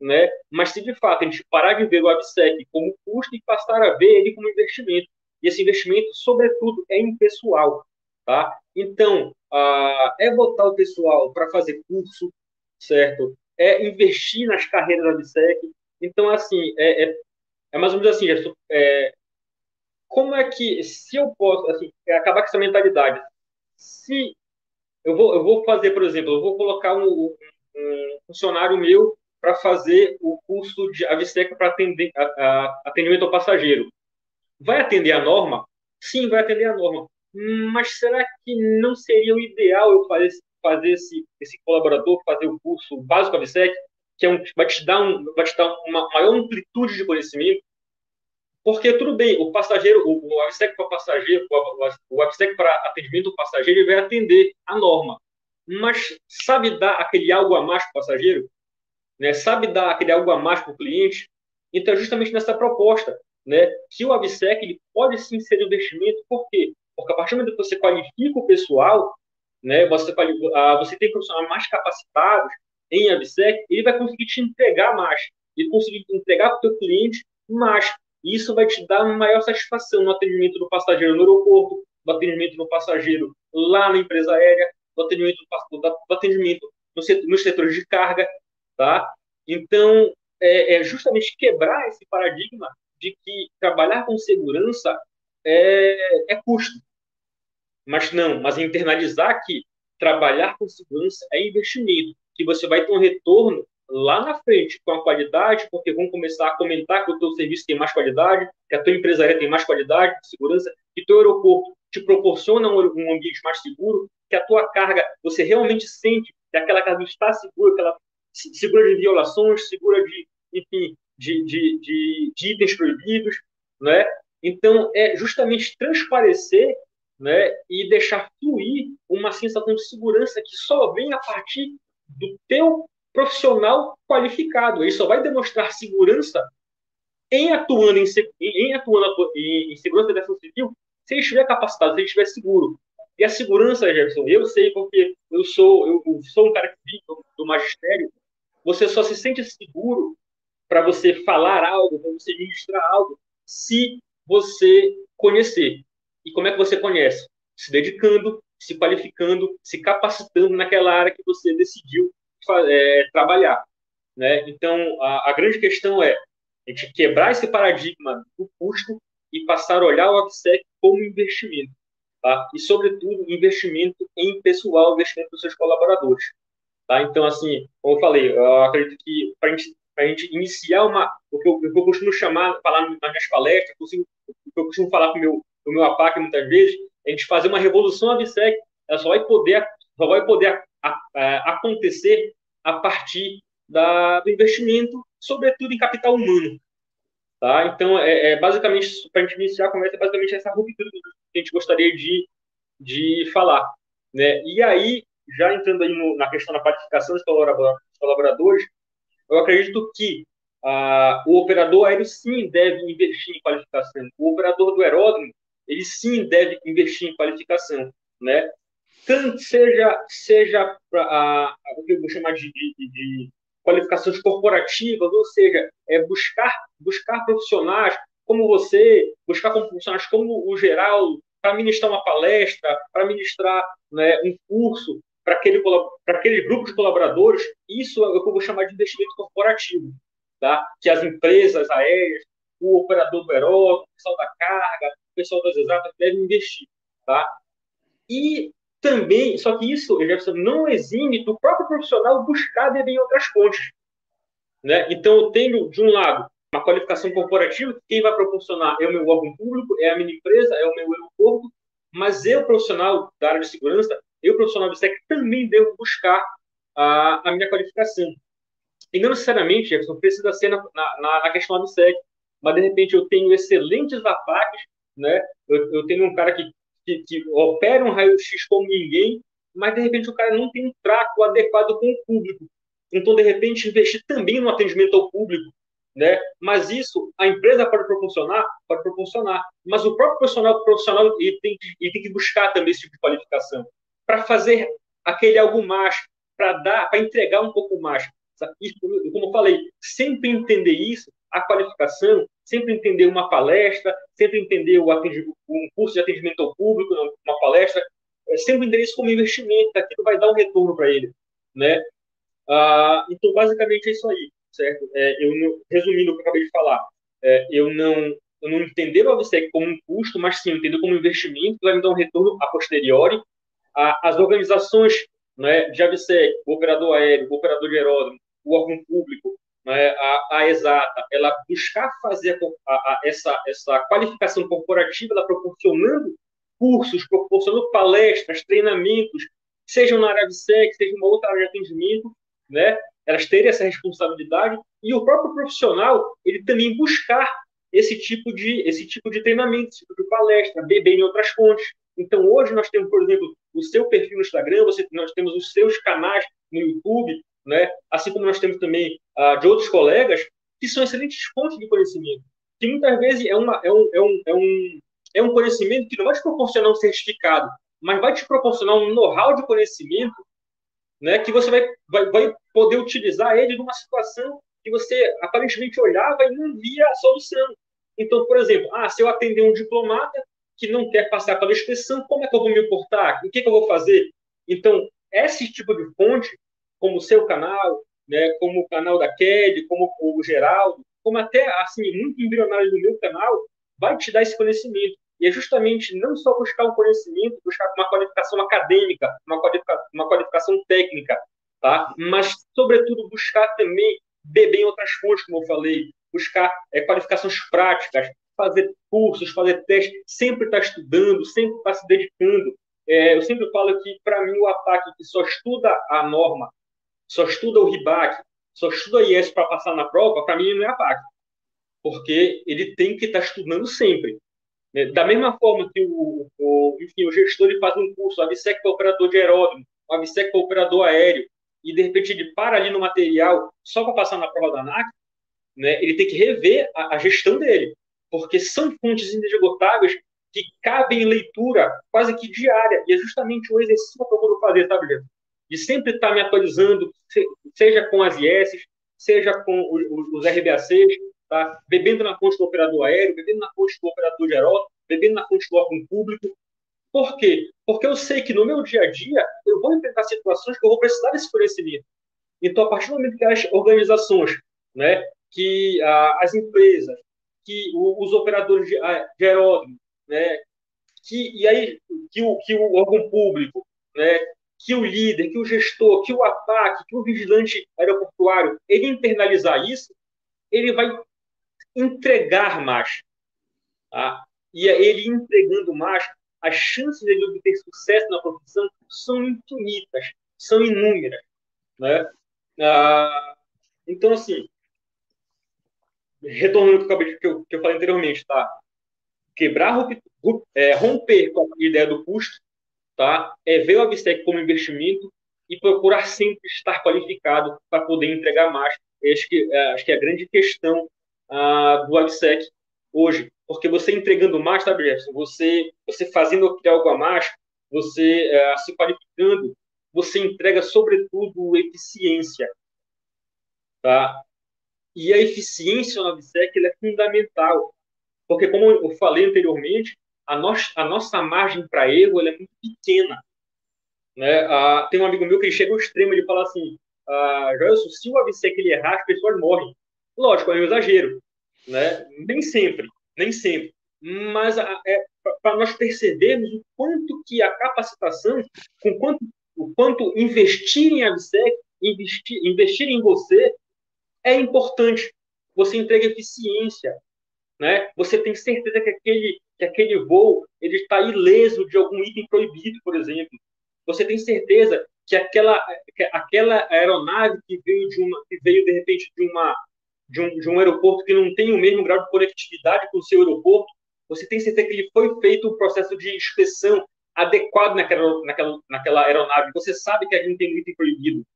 né? mas se, de fato, a gente parar de ver o ABSEC como custo e passar a ver ele como investimento, e esse investimento, sobretudo, é em pessoal, tá? Então, é botar o pessoal para fazer curso, certo? é investir nas carreiras da BSEC. Então, assim, é, é, é mais ou menos assim, é, como é que, se eu posso, assim, acabar com essa mentalidade, se eu vou, eu vou fazer, por exemplo, eu vou colocar um, um funcionário meu para fazer o curso de Avistec para atender, a, a, atendimento ao passageiro. Vai atender a norma? Sim, vai atender a norma. Mas será que não seria o ideal eu fazer, fazer esse, esse colaborador fazer o curso básico Avistec, que é um, vai, te dar um, vai te dar uma maior amplitude de conhecimento? Porque tudo bem, o passageiro, o, o ABSEC para passageiro, o, o ABSEC para atendimento do passageiro, ele vai atender a norma. Mas sabe dar aquele algo a mais para o passageiro? Né? Sabe dar aquele algo a mais para o cliente? Então, é justamente nessa proposta, né, que o ABSEC ele pode sim ser investimento, por quê? Porque a partir do momento que você qualifica o pessoal, né, você, você tem profissionais mais capacitados em ABSEC, ele vai conseguir te entregar mais, ele conseguir entregar para o teu cliente mais, isso vai te dar maior satisfação no atendimento do passageiro no aeroporto, no atendimento do passageiro lá na empresa aérea, no atendimento, do atendimento nos setores de carga, tá? Então, é, é justamente quebrar esse paradigma de que trabalhar com segurança é, é custo. Mas não, mas internalizar que trabalhar com segurança é investimento, que você vai ter um retorno lá na frente com a qualidade, porque vão começar a comentar que o teu serviço tem mais qualidade, que a tua empresaria tem mais qualidade de segurança, que teu aeroporto te proporciona um, ambiente mais seguro, que a tua carga, você realmente sente que aquela carga está segura, que ela segura de violações, segura de, enfim, de, de, de, de itens proibidos, né? Então, é justamente transparecer né, e deixar fluir uma sensação de segurança que só vem a partir do teu profissional qualificado. Ele só vai demonstrar segurança em atuando em, em atuando em, em segurança da defesa civil se ele estiver capacitado, se ele estiver seguro. E a segurança, Jefferson, eu sei porque eu sou eu, eu sou um cara que vim do, do magistério. Você só se sente seguro para você falar algo, para você ministrar algo, se você conhecer. E como é que você conhece? Se dedicando, se qualificando, se capacitando naquela área que você decidiu é, trabalhar. Né? Então, a, a, grande questão é a gente quebrar esse paradigma do custo e passar a olhar o AppSec como investimento. Tá? E, sobretudo, investimento em pessoal, investimento dos seus colaboradores. Tá? Então, assim, como eu falei, eu acredito que para gente, a gente iniciar uma. O que, eu, o que eu costumo chamar, falar nas minhas palestras, o que eu costumo falar com o meu, meu APAC muitas vezes, é a gente fazer uma revolução AVSEC. Ela só vai poder, só vai poder a, a, acontecer a partir da, do investimento, sobretudo em capital humano. Tá? Então, é, é basicamente, para a gente iniciar a conversa, é basicamente essa ruptura que a gente gostaria de, de falar. Né? E aí, já entrando aí no, na questão da qualificação dos colaboradores, eu acredito que ah, o operador aéreo sim deve investir em qualificação. O operador do aeródromo, ele sim deve investir em qualificação. Né? Tanto seja, seja a, o que eu vou chamar de, de, de qualificações corporativas, ou seja, é buscar, buscar profissionais como você, buscar profissionais como o geral, para ministrar uma palestra, para ministrar né, um curso para aquele, aquele grupo de colaboradores, isso é o que eu vou chamar de investimento corporativo, tá? que as empresas aéreas, o operador do aeródromo, o pessoal da carga, o pessoal das exatas devem investir. Tá? E também, só que isso, Jefferson, não exime do próprio profissional buscar beber em outras fontes. Né? Então, eu tenho, de um lado, uma qualificação corporativa, quem vai proporcionar é o meu órgão público, é a minha empresa, é o meu aeroporto, mas eu, profissional da área de segurança, eu, profissional do SEC, também devo buscar a, a minha qualificação. E não necessariamente, Jefferson, precisa ser na, na, na questão do SEC, mas de repente eu tenho excelentes ataques, né? Eu, eu tenho um cara que que, que opera um raio-x como ninguém, mas de repente o cara não tem um trato adequado com o público. Então, de repente, investir também no atendimento ao público, né? Mas isso a empresa pode proporcionar, pode proporcionar. Mas o próprio profissional, profissional ele tem, que, ele tem que buscar também esse tipo de qualificação para fazer aquele algo mais, para dar, para entregar um pouco mais. E, como eu falei, sempre entender isso, a qualificação, sempre entender uma palestra, sempre entender o um curso de atendimento ao público, uma palestra, é sempre entender isso como investimento, que aquilo vai dar um retorno para ele, né? Ah, então, basicamente é isso aí, certo? É, eu, resumindo o que eu acabei de falar, é, eu não não entender o AVSEC como um custo, mas sim entender como um investimento que vai me dar um retorno a posteriori. as organizações né, de AVSEC, o operador aéreo, o operador de aeródromo, o órgão público, né, a, a, exata, ela buscar fazer a, a, essa, essa qualificação corporativa, ela proporcionando cursos, proporcionando palestras, treinamentos, sejam na área AVSEC, seja em uma outra área de atendimento, né, elas terem essa responsabilidade e o próprio profissional ele também buscar esse tipo de esse tipo de treinamento, esse tipo de palestra, beber em outras fontes. Então hoje nós temos, por exemplo, o seu perfil no Instagram, você, nós temos os seus canais no YouTube, né? Assim como nós temos também ah, de outros colegas que são excelentes fontes de conhecimento, que muitas vezes é uma é um, é um, é um, é um conhecimento que não vai te proporcionar um certificado, mas vai te proporcionar um know-how de conhecimento né, que você vai, vai, vai poder utilizar ele numa situação que você aparentemente olhava e não via a solução. Então, por exemplo, ah, se eu atender um diplomata que não quer passar pela inspeção, como é que eu vou me portar? O que, que eu vou fazer? Então, esse tipo de fonte, como o seu canal, né, como o canal da Kelly, como o Geraldo, como até, assim, muito embrionário do meu canal, vai te dar esse conhecimento. E é justamente não só buscar o conhecimento, buscar uma qualificação acadêmica, uma qualificação, uma qualificação técnica, tá? mas, sobretudo, buscar também beber em outras fontes, como eu falei, buscar é, qualificações práticas, fazer cursos, fazer testes, sempre estar tá estudando, sempre estar tá se dedicando. É, eu sempre falo que, para mim, o ataque que só estuda a norma, só estuda o RIBAC, só estuda IES para passar na prova, para mim não é ataque. Porque ele tem que estar tá estudando sempre. É, da mesma forma que o, o, enfim, o gestor ele faz um curso, a AVSEC para operador de aeródromo, a AVSEC para operador aéreo, e de repente ele para ali no material só para passar na prova da ANAC, né, ele tem que rever a, a gestão dele, porque são fontes inesgotáveis que cabem em leitura quase que diária, e é justamente o exercício que eu procuro fazer, sabe, Jeff? De sempre estar me atualizando, seja com as IES, seja com os, os RBACs, tá? bebendo na fonte do operador aéreo, bebendo na fonte do operador de aeródromo, bebendo na fonte do órgão público. Por quê? Porque eu sei que no meu dia a dia eu vou enfrentar situações que eu vou precisar desse conhecimento. Então, a partir do momento que as organizações, né, que as empresas, que o, os operadores de, ah, de aeródromo, né, que, e aí, que o, que o órgão público, né, que o líder, que o gestor, que o ataque, que o vigilante aeroportuário, ele internalizar isso, ele vai entregar mais. Tá? E é ele entregando mais, as chances de ele obter sucesso na profissão são infinitas, são inúmeras. Né? Ah, então, assim, retornando ao que eu, que eu, falei anteriormente, tá? quebrar, é, romper com a ideia do custo, tá? é ver o Avistec como investimento e procurar sempre estar qualificado para poder entregar mais. Acho que, é, acho que é a grande questão do AgSec hoje. Porque você entregando mais, tá, Jefferson? Você, você fazendo algo a mais, você é, se qualificando, você entrega, sobretudo, eficiência. Tá? E a eficiência no AgSec é fundamental. Porque, como eu falei anteriormente, a, nossa a nossa margem para erro é muito pequena. Né? Ah, tem um amigo meu que chega ao extremo, ele fala assim, ah, Joelson, se o AVSEC ele errar, as pessoas morrem. Lógico, é um exagero, né? Nem sempre, nem sempre. Mas é para nós percebermos o quanto que a capacitação, com quanto, o quanto investir em ABSEC, investir, investir em você, é importante. Você entrega eficiência, né? Você tem certeza que aquele, que aquele voo ele está ileso de algum item proibido, por exemplo. Você tem certeza que aquela, que aquela aeronave que veio de uma, que veio de repente de uma de um, de um aeroporto que não tem o mesmo grau de conectividade com o seu aeroporto, você tem certeza que ele foi feito um processo de inspeção adequado naquela, naquela, naquela aeronave. Você sabe que a gente tem item proibido.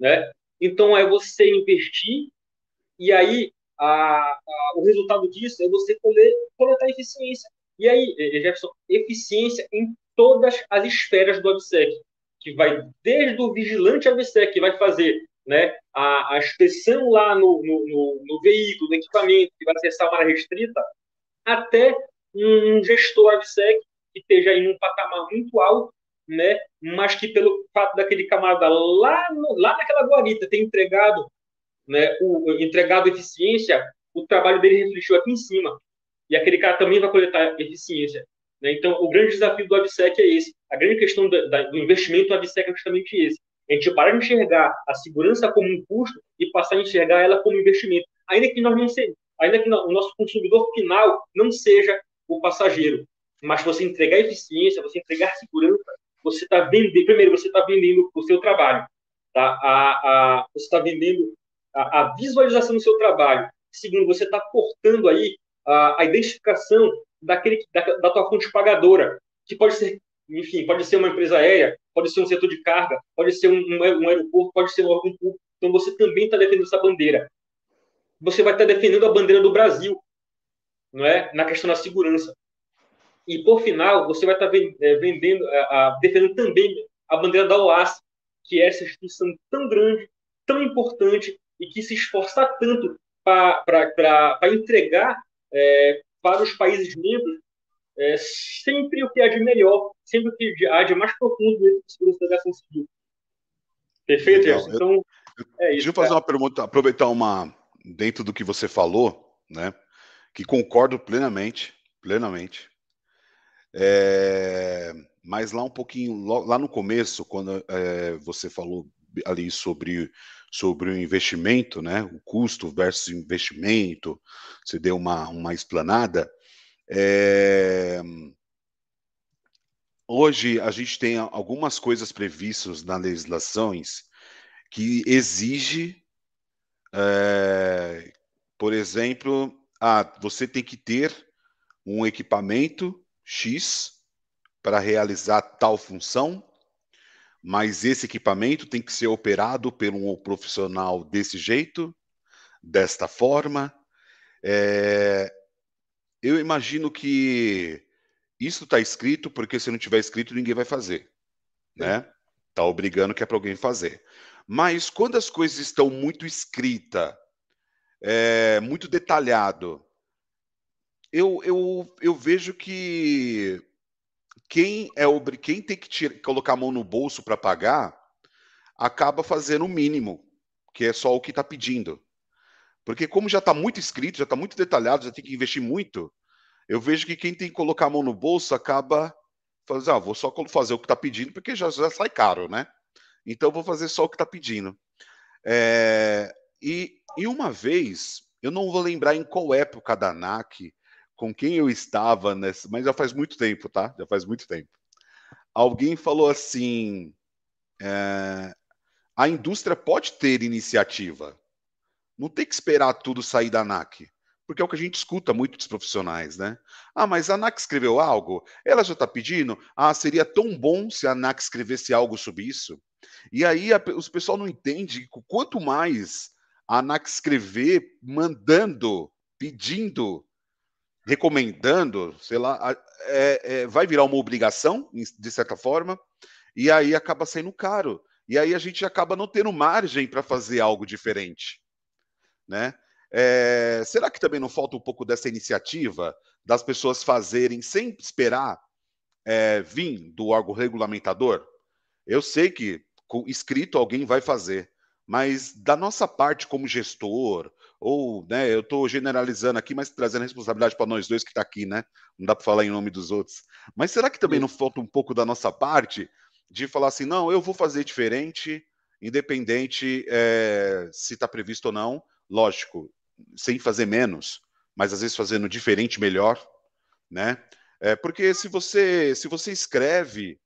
Né? Então, é você investir e aí a, a, o resultado disso é você poder coletar eficiência. E aí, Jefferson, eficiência em todas as esferas do ABSEC, que vai desde o vigilante ABSEC, que vai fazer né, a, a inspeção lá no, no, no, no, veículo, no equipamento que vai acessar uma área restrita, até um gestor AVSEC que esteja em um patamar muito alto, né, mas que pelo fato daquele camarada lá, no, lá naquela guarita ter entregado, né, o, entregado eficiência, o trabalho dele refletiu aqui em cima. E aquele cara também vai coletar eficiência. Né? Então, o grande desafio do ABSEC é esse. A grande questão do, do investimento do ABSEC é justamente esse. A gente parar de enxergar a segurança como um custo e passar a enxergar ela como investimento. Ainda que nós não se, ainda que o nosso consumidor final não seja o passageiro, mas você entregar eficiência, você entregar segurança, você está vendendo. Primeiro, você está vendendo o seu trabalho, tá? A, a, você está vendendo a, a, visualização do seu trabalho. Segundo, você está cortando aí a, identificação daquele da, da tua fonte pagadora, que pode ser, enfim, pode ser uma empresa aérea, pode ser um setor de carga, pode ser um, um aeroporto, pode ser um órgão público. Então você também está defendendo essa bandeira. Você vai estar tá defendendo a bandeira do Brasil, não é? Na questão da segurança. E por final, você vai estar tá é, vendendo, defendendo também a bandeira da OAS, que é essa instituição tão grande, tão importante e que se esforça tanto para entregar é, para os países membros é, sempre o que há de melhor, sempre o que há de mais profundo dentro da segurança da aviação civil. Perfeito, Legal. Então, eu, é isso. Deixa eu fazer cara. uma pergunta, aproveitar uma dentro do que você falou, né? Que concordo plenamente, plenamente. É, mas lá um pouquinho, lá no começo, quando é, você falou ali sobre sobre o investimento, né? O custo versus investimento, você deu uma, uma explanada. É... Hoje a gente tem algumas coisas previstas nas legislações que exige, é... por exemplo, ah, você tem que ter um equipamento X para realizar tal função mas esse equipamento tem que ser operado por um profissional desse jeito, desta forma. É, eu imagino que isso está escrito porque se não tiver escrito ninguém vai fazer, né? Tá obrigando que é para alguém fazer. Mas quando as coisas estão muito escritas, é, muito detalhado, eu, eu, eu vejo que quem é quem tem que tira, colocar a mão no bolso para pagar acaba fazendo o mínimo, que é só o que está pedindo. Porque como já está muito escrito, já está muito detalhado, já tem que investir muito, eu vejo que quem tem que colocar a mão no bolso acaba fazendo, ah, vou só fazer o que está pedindo, porque já, já sai caro, né? Então vou fazer só o que está pedindo. É, e, e uma vez, eu não vou lembrar em qual época da ANAC, com quem eu estava nessa, mas já faz muito tempo, tá? Já faz muito tempo. Alguém falou assim: é, a indústria pode ter iniciativa, não tem que esperar tudo sair da ANAC, porque é o que a gente escuta muito dos profissionais, né? Ah, mas a ANAC escreveu algo, ela já está pedindo. Ah, seria tão bom se a ANAC escrevesse algo sobre isso. E aí a, os pessoal não entende que quanto mais a ANAC escrever, mandando, pedindo, recomendando, sei lá, é, é, vai virar uma obrigação, de certa forma, e aí acaba sendo caro. E aí a gente acaba não tendo margem para fazer algo diferente. Né? É, será que também não falta um pouco dessa iniciativa das pessoas fazerem sem esperar é, vir do órgão regulamentador? Eu sei que com escrito alguém vai fazer, mas da nossa parte como gestor, ou, né, eu estou generalizando aqui, mas trazendo responsabilidade para nós dois que está aqui, né? Não dá para falar em nome dos outros. Mas será que também não falta um pouco da nossa parte de falar assim, não, eu vou fazer diferente, independente é, se está previsto ou não, lógico, sem fazer menos, mas às vezes fazendo diferente melhor, né? É, porque se você se você escreve,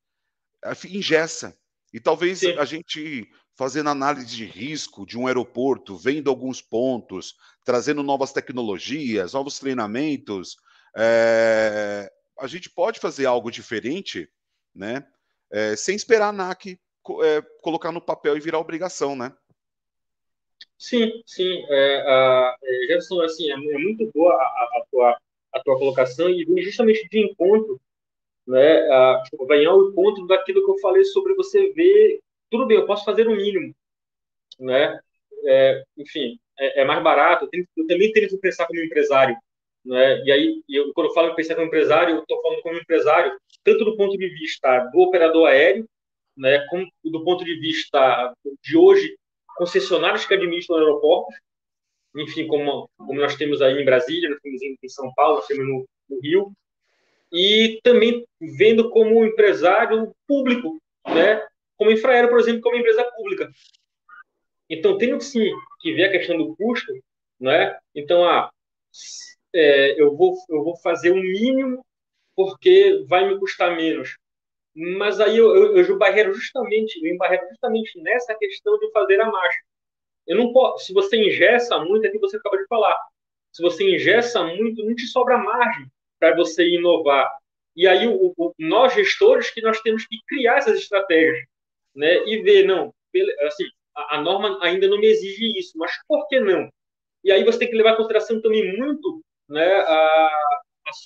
ingessa. E talvez Sim. a gente fazendo análise de risco de um aeroporto, vendo alguns pontos, trazendo novas tecnologias, novos treinamentos, é, a gente pode fazer algo diferente, né? É, sem esperar a ANAC é, colocar no papel e virar obrigação, né? Sim, sim. É, a, é, Jefferson, assim, é, é, muito boa a, a, tua, a tua colocação e justamente de encontro, né? A, vai ao encontro daquilo que eu falei sobre você ver tudo bem, eu posso fazer o mínimo, né? É, enfim, é, é, mais barato. Eu, tenho, eu, também tenho que pensar como empresário, né? E aí, eu, quando eu falo em pensar como empresário, eu estou falando como empresário tanto do ponto de vista do operador aéreo, né? Como do ponto de vista de hoje concessionários que administram aeroportos, enfim, como, como nós temos aí em Brasília, nós temos em, São Paulo, nós temos no, no Rio, e também vendo como empresário público, né? Como Infraero, por exemplo, como empresa pública. Então, que sim que ver a questão do custo, né? Então, ah, é, eu, vou, eu vou fazer o um mínimo porque vai me custar menos. Mas aí eu, eu, eu barreiro justamente, eu embarreiro justamente nessa questão de fazer a marcha. Eu não posso, se você ingessa muito, é que você acaba de falar. Se você ingessa muito, não te sobra margem para você inovar. E aí o, o, nós gestores que nós temos que criar essas estratégias, né? E ver, não, assim, a, a norma ainda não me exige isso, mas por que não? E aí você tem que levar em consideração também muito, né, a,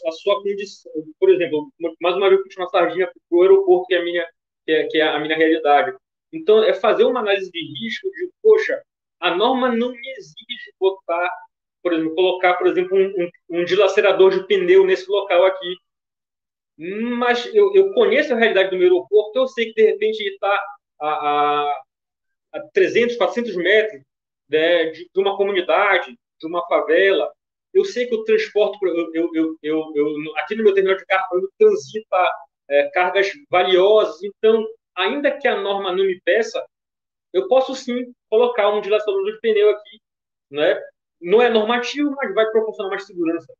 a, sua condição. Por exemplo, mais uma vez, puxo uma sardinha para o aeroporto, que é, a minha, que é, que é a minha realidade. Então, é fazer uma análise de risco de, poxa, a norma não me exige botar, por exemplo, colocar, por exemplo, um, um, um dilacerador de pneu nesse local aqui. Mas eu, eu conheço a realidade do meu aeroporto, eu sei que, de repente, está a, a, a 300, 400 metros né, de, de uma comunidade, de uma favela, eu sei que o transporte, eu, eu, eu, eu, aqui no meu terminal de carro, eu transita é, cargas valiosas, então, ainda que a norma não me peça, eu posso sim colocar um dilacionador de pneu aqui, né? Não é normativo, mas vai proporcionar mais segurança.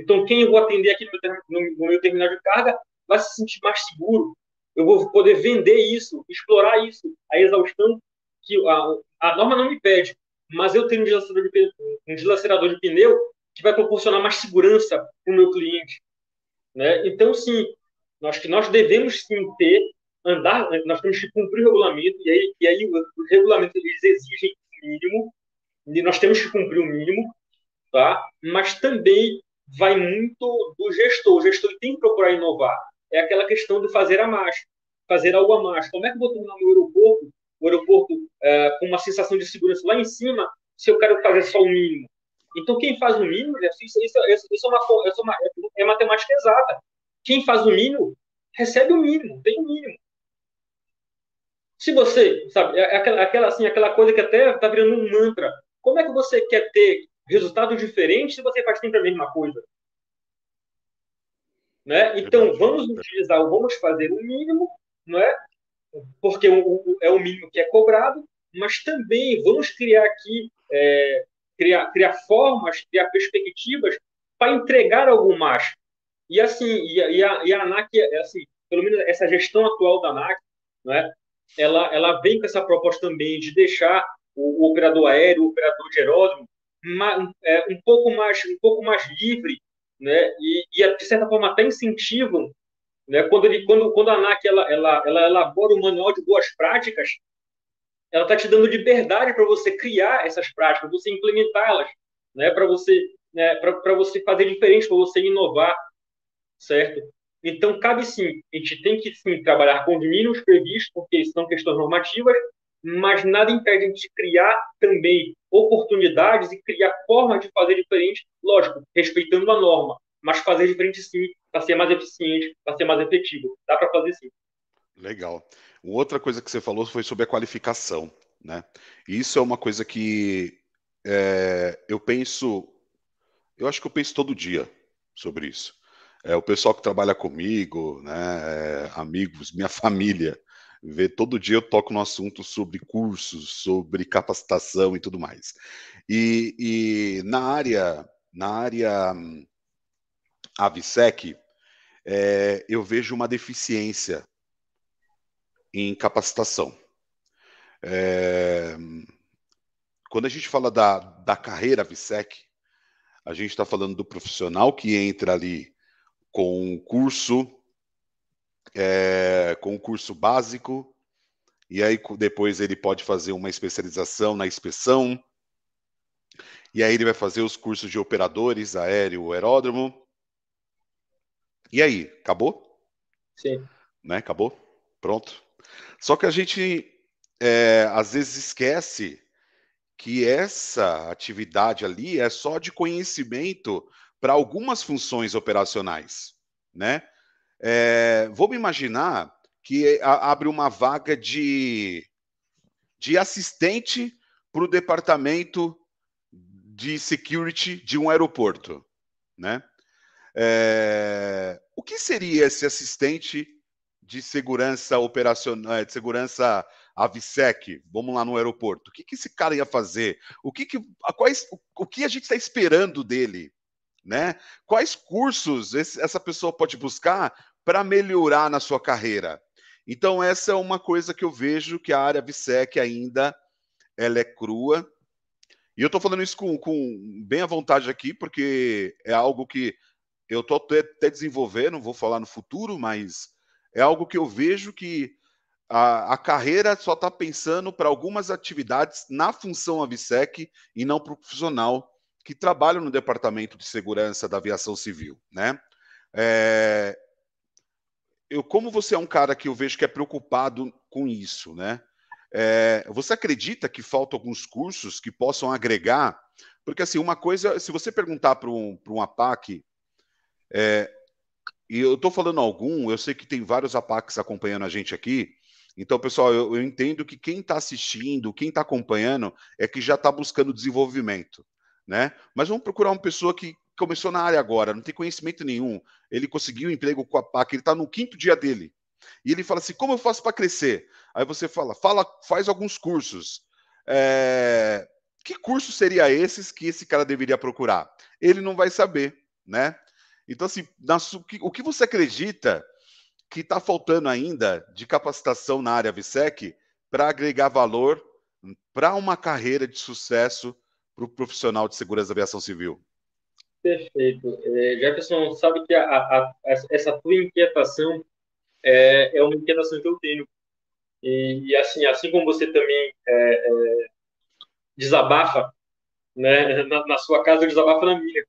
Então, quem eu vou atender aqui no, meu terminal de carga vai se sentir mais seguro. Eu vou poder vender isso, explorar isso, a exaustão que a, a norma não me pede, mas eu tenho um dilacerador de pneu, um dilacerador de pneu que vai proporcionar mais segurança para o meu cliente. Né? Então, sim, nós que nós devemos sim ter, andar, nós temos que cumprir o regulamento, e aí, e aí os regulamentos eles exigem o mínimo, e nós temos que cumprir o mínimo, tá? mas também vai muito do gestor. O gestor tem que procurar inovar. É aquela questão de fazer a mais, fazer algo a mais. Como é que eu vou terminar no aeroporto, o aeroporto é, com uma sensação de segurança lá em cima, se eu quero fazer só o mínimo? Então, quem faz o mínimo, isso, isso, isso, isso, é, uma, isso é, uma, é matemática exata. Quem faz o mínimo, recebe o mínimo, tem o mínimo. Se você, sabe, é aquela, aquela, assim, aquela coisa que até está virando um mantra. Como é que você quer ter resultados diferentes se você faz sempre a mesma coisa? Né? Então, vamos utilizar, vamos fazer o mínimo, não é? porque é o mínimo que é cobrado, mas também vamos criar aqui é, criar, criar formas, criar perspectivas para entregar algo mais. E assim, e, e, a, e a ANAC, é assim, pelo menos essa gestão atual da ANAC, né, ela, ela vem com essa proposta também de deixar o, o operador aéreo, o operador de aeródromo, um pouco mais um pouco mais livre, né, e, e de certa forma até incentivam, né, quando ele quando quando a ANAC ela, ela, ela elabora um manual de boas práticas, ela está te dando liberdade para você criar essas práticas, você implementá-las, né, para você, né, para você fazer diferente, para você inovar, certo? Então, cabe sim, a gente tem que sim trabalhar com os mínimos previstos, porque são questões normativas, mas nada impede a gente criar também oportunidades e criar formas de fazer diferente, lógico, respeitando a norma, mas fazer diferente sim, para ser mais eficiente, para ser mais efetivo. Dá para fazer sim. Legal. Outra coisa que você falou foi sobre a qualificação, né? Isso é uma coisa que é, eu penso, eu acho que eu penso todo dia sobre isso. É, o pessoal que trabalha comigo, né, é, amigos, minha [LAUGHS] família, vê todo dia eu toco no assunto sobre cursos, sobre capacitação e tudo mais. E, e na área, na área hum, AVSEC, é, eu vejo uma deficiência em capacitação. É, quando a gente fala da, da carreira VSEC, a gente está falando do profissional que entra ali com um curso, é, com um curso básico, e aí depois ele pode fazer uma especialização na inspeção, e aí ele vai fazer os cursos de operadores aéreo, aeródromo. E aí, acabou? Sim. Né? Acabou? Pronto. Só que a gente é, às vezes esquece que essa atividade ali é só de conhecimento para algumas funções operacionais, né? É, vamos imaginar que abre uma vaga de, de assistente para o departamento de security de um aeroporto, né? É... O que seria esse assistente de segurança operacional, é, de segurança AVSEC, vamos lá no aeroporto. O que, que esse cara ia fazer? O que, que a, quais, o, o que a gente está esperando dele? Né? Quais cursos esse, essa pessoa pode buscar para melhorar na sua carreira? Então, essa é uma coisa que eu vejo que a área VSEC ainda ela é crua. E eu estou falando isso com, com, bem à vontade aqui, porque é algo que eu estou até, desenvolvendo, vou falar no futuro, mas é algo que eu vejo que a, a carreira só está pensando para algumas atividades na função AVSEC e não para o profissional que trabalha no Departamento de Segurança da Aviação Civil, né? É, eu, como você é um cara que eu vejo que é preocupado com isso, né? É, você acredita que faltam alguns cursos que possam agregar? Porque, assim, uma coisa, se você perguntar para um, um APAC, é, e eu estou falando algum, eu sei que tem vários APACs acompanhando a gente aqui. Então, pessoal, eu, eu entendo que quem está assistindo, quem está acompanhando, é que já está buscando desenvolvimento, né? Mas vamos procurar uma pessoa que começou na área agora, não tem conhecimento nenhum. Ele conseguiu um emprego com a APAC, ele está no quinto dia dele. E ele fala assim: como eu faço para crescer? Aí você fala, fala, faz alguns cursos. É... Que curso seria esses que esse cara deveria procurar? Ele não vai saber, né? Então, assim, o que você acredita que está faltando ainda de capacitação na área VSEC para agregar valor para uma carreira de sucesso para o profissional de segurança da aviação civil? Perfeito. É, Jefferson, sabe que a, a, essa tua inquietação é, é, uma inquietação que eu tenho. E, e assim, assim como você também é, é desabafa, né, na, na, sua casa, eu desabafo na minha.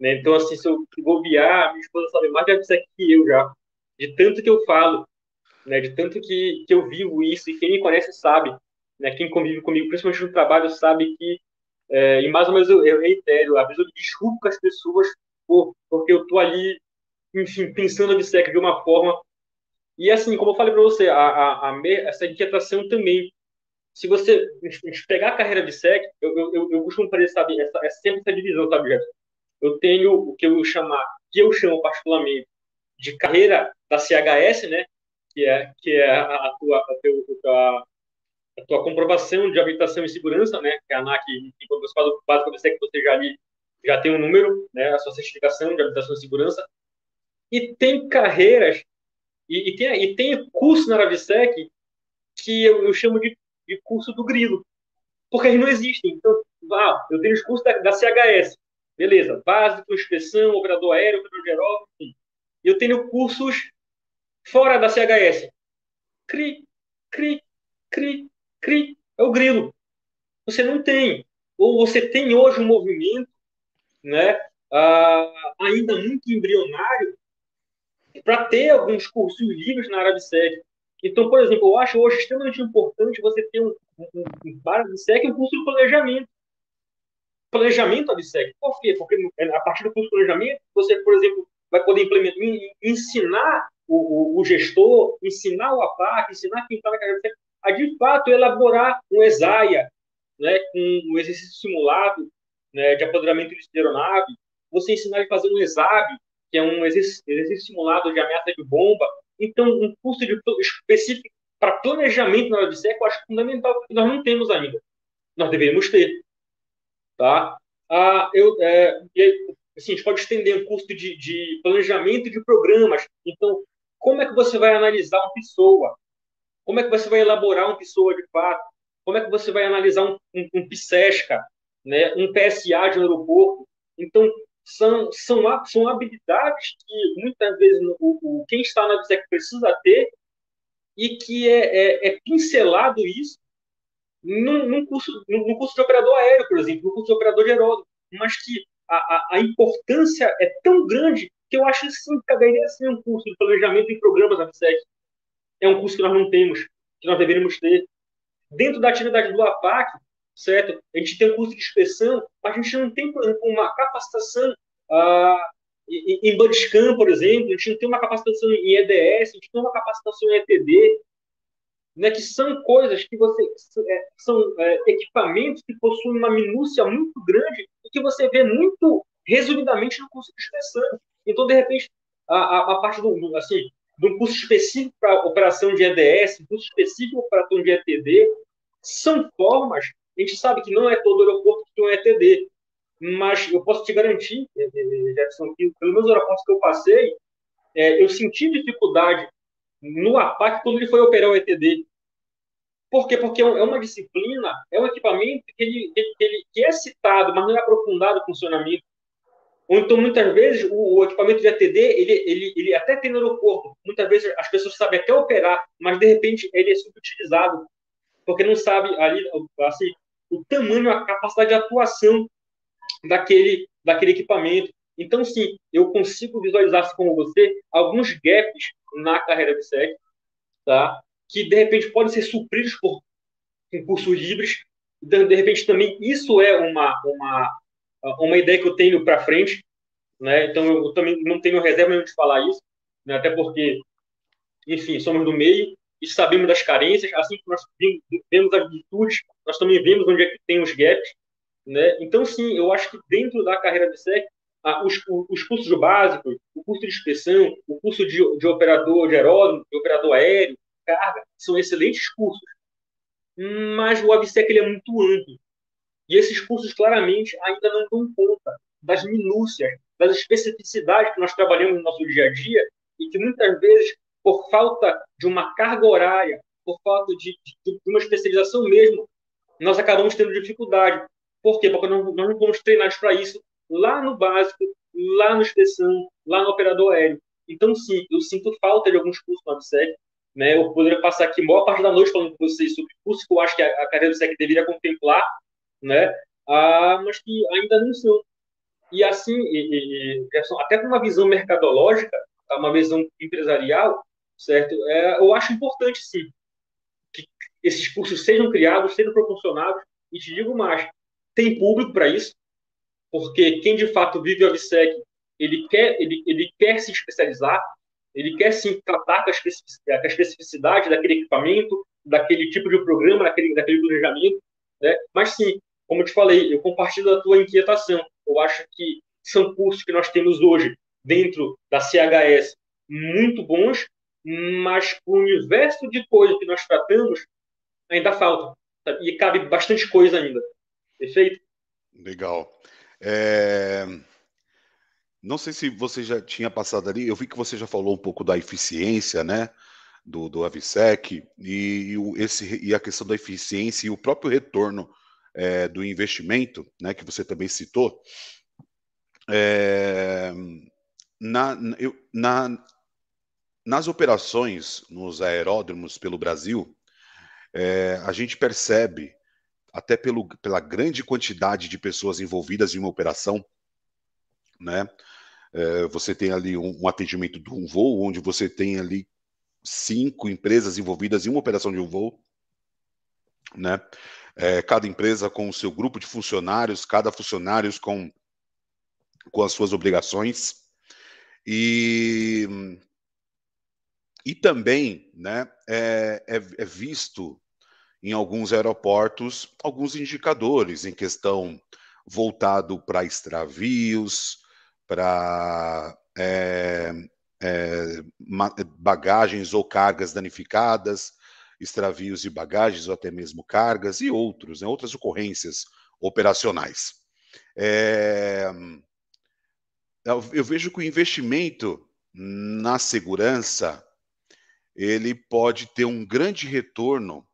Né? Então, assim, se eu bobear, minha esposa sabe mais de que que eu já. De tanto que eu falo, né? de tanto que, que eu vivo isso. E quem me conhece sabe. Né? Quem convive comigo, principalmente no trabalho, sabe que. É, e mais ou menos eu, eu reitero, às vezes eu desculpo com as pessoas por, porque eu tô ali, enfim, pensando a BSEC de uma forma. E assim, como eu falei para você, a, a, a, essa inquietação também se você pegar a carreira de SEC, eu, eu, eu costumo fazer, sabe, essa, é sempre essa divisão, sabe, Jefferson? eu tenho o que eu chamar, que eu chamo particularmente de carreira da CHS, né? Que é que é a tua a, teu, a, a tua comprovação de habilitação e segurança, né? Que a ANAC, quando você faz o básico do que você já ali já tem um número, né? A sua certificação de habilitação e segurança. E tem carreiras e, e tem e tem curso na Aravsec que eu, eu chamo de, de curso do grilo, porque eles não existem. Então, ah, eu tenho os cursos da, da CHS, Beleza, básico, inspeção, operador aéreo, operador de aerógrafo. Eu tenho cursos fora da CHS. CRI, CRI, CRI, CRI. É o grilo. Você não tem. Ou você tem hoje um movimento né, uh, ainda muito embrionário para ter alguns cursos livres na área de SEC. Então, por exemplo, eu acho hoje extremamente importante você ter um, um, um, SEC um curso de planejamento planejamento ABSEC. Por quê? Porque a partir do curso de planejamento, você, por exemplo, vai poder implementar, ensinar o, o, o gestor, ensinar o APAC, ensinar quem está na carreira a, de fato, elaborar um ESAIA, né, com um exercício simulado né, de apoderamento de aeronave, você ensinar a fazer um ESAB, que é um exercício, simulado de ameaça de bomba. Então, um curso de, específico para planejamento na ABSEC, eu acho fundamental, porque nós não temos ainda. Nós deveríamos ter. Tá? Ah, eu, é, assim, a gente pode estender um curso de, de planejamento de programas. Então, como é que você vai analisar uma pessoa? Como é que você vai elaborar uma pessoa de fato? Como é que você vai analisar um, um, um PSESCA, né? um PSA de aeroporto? Então, são, são, são habilidades que muitas vezes o, o quem está na BSEC precisa ter e que é, é, é pincelado isso num, num, curso, num, curso de operador aéreo, por exemplo, no curso de operador de aeródromo, mas que a, a, a, importância é tão grande que eu acho sim que caberia ser um curso de planejamento em programas da FSEC. É um curso que nós não temos, que nós deveríamos ter. Dentro da atividade do APAC, certo? A gente tem um curso de inspeção, mas a gente não tem, uma capacitação ah, em, Budgescam, por exemplo, a gente não tem uma capacitação em EDS, a gente não tem uma capacitação em ETD, né, que são coisas que você é, são é, equipamentos que possuem uma minúcia muito grande e que você vê muito resumidamente no curso de inspeção. Então, de repente, a, a, a parte do assim, de um curso específico para operação de EDS, um curso específico para operação de ETD, são formas. A gente sabe que não é todo aeroporto que tem um ETD, mas eu posso te garantir, eh, eh, Jefferson, que pelo menos aeroportos que eu passei, é, eu senti dificuldade no APAC quando ele foi operar o ETD. Por quê? Porque é, é uma disciplina, é um equipamento que, ele, que, ele, que é citado, mas não é aprofundado o funcionamento. Ou então, muitas vezes, o, o, equipamento de ATD, ele, ele, ele até tem no aeroporto. Muitas vezes as pessoas sabem até operar, mas de repente ele é subutilizado, porque não sabe ali, assim, o tamanho, a capacidade de atuação daquele, daquele equipamento. Então, sim, eu consigo visualizar, assim como você, alguns gaps na carreira de SEC, tá? que de repente podem ser supridos por concursos livres. De, de repente, também isso é uma, uma, uma ideia que eu tenho para frente. Né? Então, eu, também não tenho reserva de falar isso, né? até porque, enfim, somos do meio e sabemos das carências, assim que nós vemos as virtudes, nós também vemos onde é que tem os gaps. Né? Então, sim, eu acho que dentro da carreira de SEC, os, os cursos básicos, o curso de inspeção, o curso de, de operador de aeródromo, de operador aéreo, carga, são excelentes cursos. Mas o AVSEC ele é muito amplo. E esses cursos, claramente, ainda não dão conta das minúcias, das especificidades que nós trabalhamos no nosso dia a dia e que muitas vezes, por falta de uma carga horária, por falta de, de, uma especialização mesmo, nós acabamos tendo dificuldade. Por quê? Porque nós não fomos treinados para isso lá no básico, lá no inspeção, lá no operador aéreo. Então, sim, eu sinto falta de alguns cursos no ABSEC. Né? Eu poderia passar aqui a maior parte da noite falando com vocês sobre cursos que eu acho que a, a carreira do SEC deveria contemplar, né? Ah, mas que ainda não são. E assim, e, e, até com uma visão mercadológica, tá? uma visão empresarial, certo? É, eu acho importante, sim, que esses cursos sejam criados, sejam proporcionados, e te digo mais, tem público para isso, porque quem de fato vive o AVSEC, ele quer, ele, ele quer se especializar, ele quer sim tratar com a especificidade daquele equipamento, daquele tipo de programa, daquele, daquele planejamento, né? Mas sim, como eu te falei, eu compartilho da tua inquietação. Eu acho que são cursos que nós temos hoje dentro da CHS muito bons, mas o universo de coisas que nós tratamos ainda falta. E cabe bastante coisa ainda. Perfeito? Legal. É... Não sei se você já tinha passado ali, eu vi que você já falou um pouco da eficiência, né? Do, do Avisec e, e, esse, e a questão da eficiência e o próprio retorno é, do investimento, né, que você também citou. É, na, na, nas operações nos aeródromos pelo Brasil, é, a gente percebe, até pelo, pela grande quantidade de pessoas envolvidas em uma operação, né? É, você tem ali um, um, atendimento de um voo, onde você tem ali cinco empresas envolvidas em uma operação de um voo, né? É, cada empresa com o seu grupo de funcionários, cada funcionário com, com as suas obrigações. E, e também né, é, é, é visto em alguns aeroportos alguns indicadores em questão voltado para extravios, para é, é, bagagens ou cargas danificadas, extravios de bagagens ou até mesmo cargas e outros, né, outras ocorrências operacionais. É, eu vejo que o investimento na segurança ele pode ter um grande retorno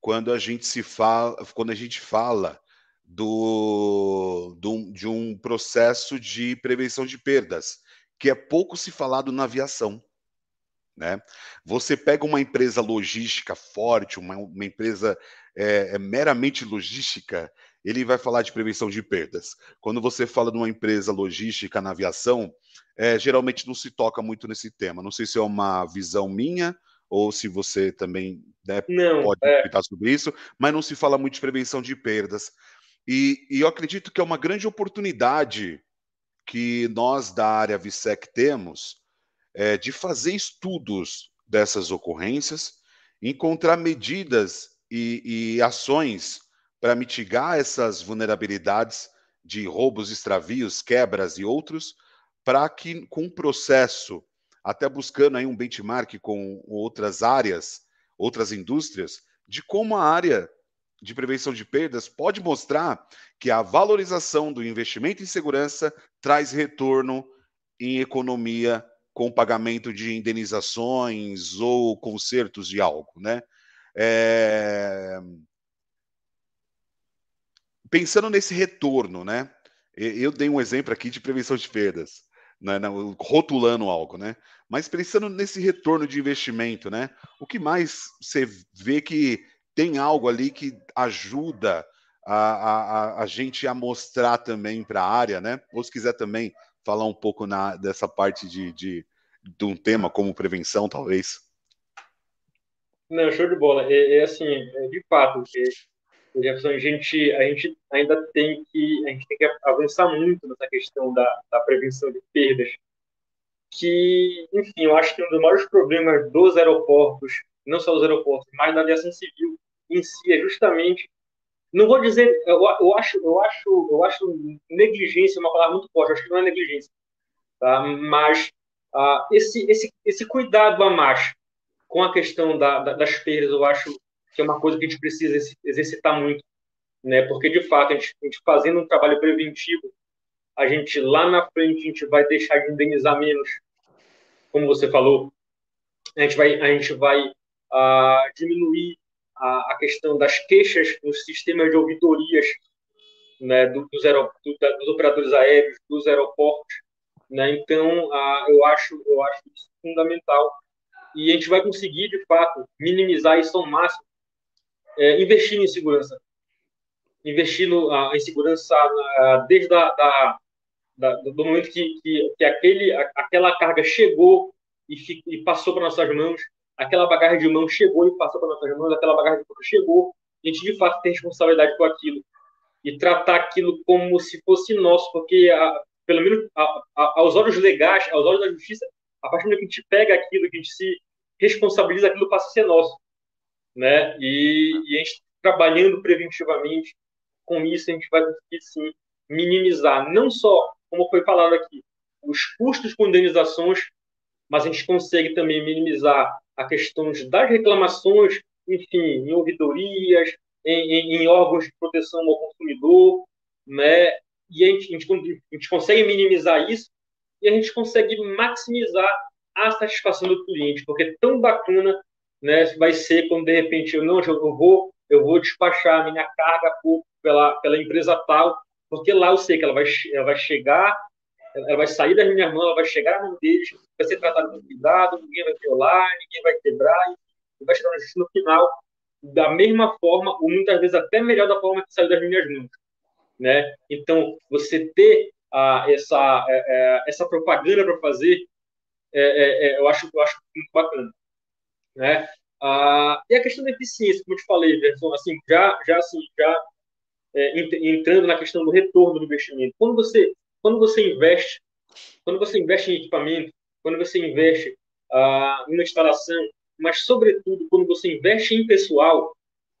quando a gente se fala, quando a gente fala do, do, de um processo de prevenção de perdas, que é pouco se falado na aviação. Né? Você pega uma empresa logística forte, uma, uma empresa é, é, meramente logística, ele vai falar de prevenção de perdas. Quando você fala de uma empresa logística na aviação, é, geralmente não se toca muito nesse tema. Não sei se é uma visão minha ou se você também né, não, pode é... sobre isso, mas não se fala muito de prevenção de perdas. E, e eu acredito que é uma grande oportunidade que nós da área VSEC temos é, de fazer estudos dessas ocorrências encontrar medidas e, e ações para mitigar essas vulnerabilidades de roubos, extravios, quebras e outros, para que com o processo, até buscando aí um benchmark com outras áreas, outras indústrias, de como a área de prevenção de perdas pode mostrar que a valorização do investimento em segurança traz retorno em economia com pagamento de indenizações ou consertos de algo, né? É... Pensando nesse retorno, né? Eu dei um exemplo aqui de prevenção de perdas, né? rotulando algo, né? Mas pensando nesse retorno de investimento, né? O que mais você vê que tem algo ali que ajuda a, a, a gente a mostrar também para a área, né? Ou se quiser também falar um pouco na, dessa parte de, de, de um tema como prevenção, talvez. Não, show de bola. É, é assim, é, de fato, a gente, a gente ainda tem que, a gente tem que avançar muito nessa questão da, da prevenção de perdas, que, enfim, eu acho que um dos maiores problemas dos aeroportos, não só dos aeroportos, mas da aviação civil em si, é justamente não vou dizer, eu, eu, acho, eu acho, eu acho negligência uma palavra muito forte. acho que não é negligência, tá? Mas uh, esse, esse, esse cuidado a mais com a questão da, da, das perdas, eu acho que é uma coisa que a gente precisa exercitar muito, né? Porque de fato, a gente, a gente fazendo um trabalho preventivo, a gente lá na frente a gente vai deixar de indenizar menos, como você falou. A gente vai, a gente vai uh, diminuir a, a questão das queixas nos sistemas de ouvidorias né, dos, dos, dos, operadores aéreos, dos aeroportos. Né? Então, a, eu, acho, eu acho isso fundamental. E a gente vai conseguir, de fato, minimizar isso ao máximo, é, investindo em segurança. Investindo a, em segurança a, desde a, da, da, do momento que, que, que aquele, aquela carga chegou e, e passou para nossas mãos, aquela bagagem de mão chegou e passou para nossas mãos, aquela bagagem de mão chegou, a gente de fato tem responsabilidade com aquilo e tratar aquilo como se fosse nosso, porque a, pelo menos a, a, aos olhos legais, aos olhos da justiça, a partir do momento que a gente pega aquilo, que a gente se responsabiliza, aquilo passa a ser nosso, né? E, e a gente trabalhando preventivamente com isso, a gente vai conseguir sim minimizar, não só, como foi falado aqui, os custos com indenizações, mas a gente consegue também minimizar a questões das reclamações, enfim, em ouvidorias, em, em, em órgãos de proteção ao consumidor, né? E a gente, a, gente, a gente consegue minimizar isso e a gente consegue maximizar a satisfação do cliente, porque é tão bacana, né? Vai ser quando de repente eu não, eu vou, eu vou despachar a minha carga por, pela, pela empresa tal, porque lá eu sei que ela vai, ela vai chegar ela vai sair das minhas mãos, ela vai chegar na mão deles, vai ser tratada com cuidado, ninguém vai violar, ninguém vai quebrar, e vai chegar no final da mesma forma, ou muitas vezes até melhor da forma que saiu das minhas mãos. Né? Então, você ter ah, essa, é, é, essa propaganda para fazer, é, é, é, eu, acho, eu acho muito bacana. Né? Ah, e a questão da eficiência, como eu te falei, Gerson, assim, já, já, assim, já é, entrando na questão do retorno do investimento. Quando você quando você investe, quando você investe em equipamento, quando você investe ah, em uma instalação, mas sobretudo quando você investe em pessoal,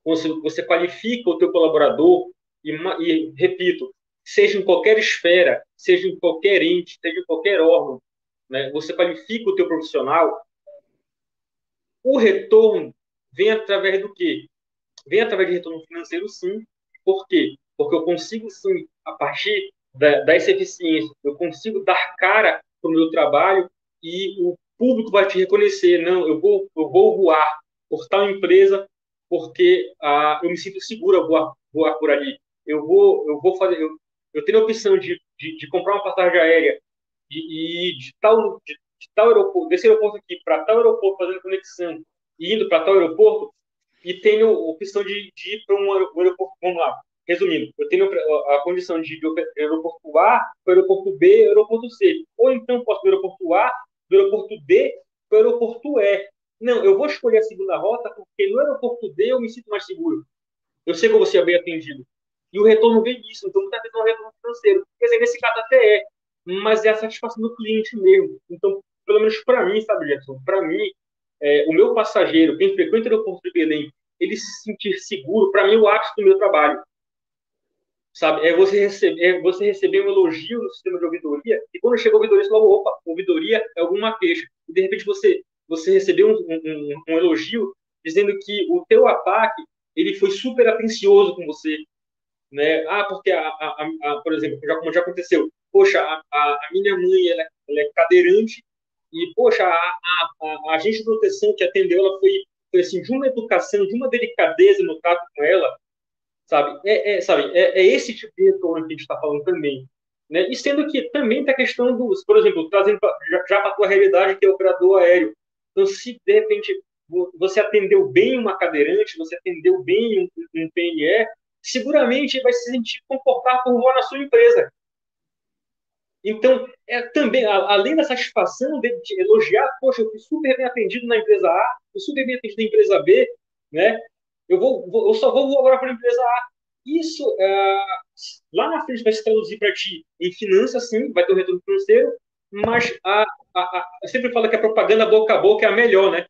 você, você qualifica o teu colaborador e, e, repito, seja em qualquer esfera, seja em qualquer ente, seja em qualquer órgão, né, você qualifica o teu profissional, o retorno vem através do quê? Vem através de retorno financeiro, sim. Por quê? Porque eu consigo, sim, a partir da, dessa eficiência, eu consigo dar cara para o meu trabalho e o público vai te reconhecer. Não, eu vou, eu vou voar por tal empresa porque ah, eu me sinto seguro a voar, voar por ali. Eu vou, eu vou fazer, eu, eu tenho a opção de, de, de comprar uma passagem aérea e, e de tal, de, de, tal aeroporto, desse aeroporto aqui para tal aeroporto fazendo conexão e indo para tal aeroporto e tenho a opção de, de ir para um aeroporto, vamos lá, Resumindo, eu tenho a condição de ir do aeroporto A para o aeroporto B aeroporto C. Ou então posso do aeroporto A, do aeroporto D para o aeroporto E. Não, eu vou escolher a segunda rota porque no aeroporto D eu me sinto mais seguro. Eu sei que eu vou ser bem atendido. E o retorno vem disso. Então, muitas vezes é um retorno financeiro. Quer dizer, nesse caso até é. Mas é a satisfação do cliente mesmo. Então, pelo menos para mim, sabe, Gerson? Para mim, é, o meu passageiro, quem frequenta o aeroporto de Belém, ele se sentir seguro, para mim, é o ápice do meu trabalho. Sabe? É você, receber, é você receber um elogio no sistema de ouvidoria, e quando chega a ouvidoria, você fala, opa, ouvidoria é alguma queixa. E, de repente, você, você recebeu um, um, um elogio dizendo que o teu ataque ele foi super atencioso com você, né? Ah, porque, a, a, a, por exemplo, já, como já aconteceu, poxa, a, a minha mãe ela, ela, é cadeirante e, poxa, a, agente de proteção que atendeu ela foi, foi assim, de uma educação, de uma delicadeza no trato com ela, sabe? É, é sabe? É, é, esse tipo de retorno que a gente está falando também. Né? E sendo que também tem a questão dos, por exemplo, trazendo pra, já, já para a tua realidade, que é operador aéreo. Então, se de repente você atendeu bem uma cadeirante, você atendeu bem um, um PNE, seguramente vai se sentir confortável voar na sua empresa. Então, é também, além da satisfação de elogiar, poxa, eu fui super bem atendido na empresa A, fui super bem atendido na empresa B, né? Eu, vou, vou eu só vou agora para a empresa A. Isso, é, lá na frente, vai se traduzir para ti em finanças, sim, vai ter um retorno financeiro, mas a, a, a, eu sempre falo que a propaganda boca a boca é a melhor, né?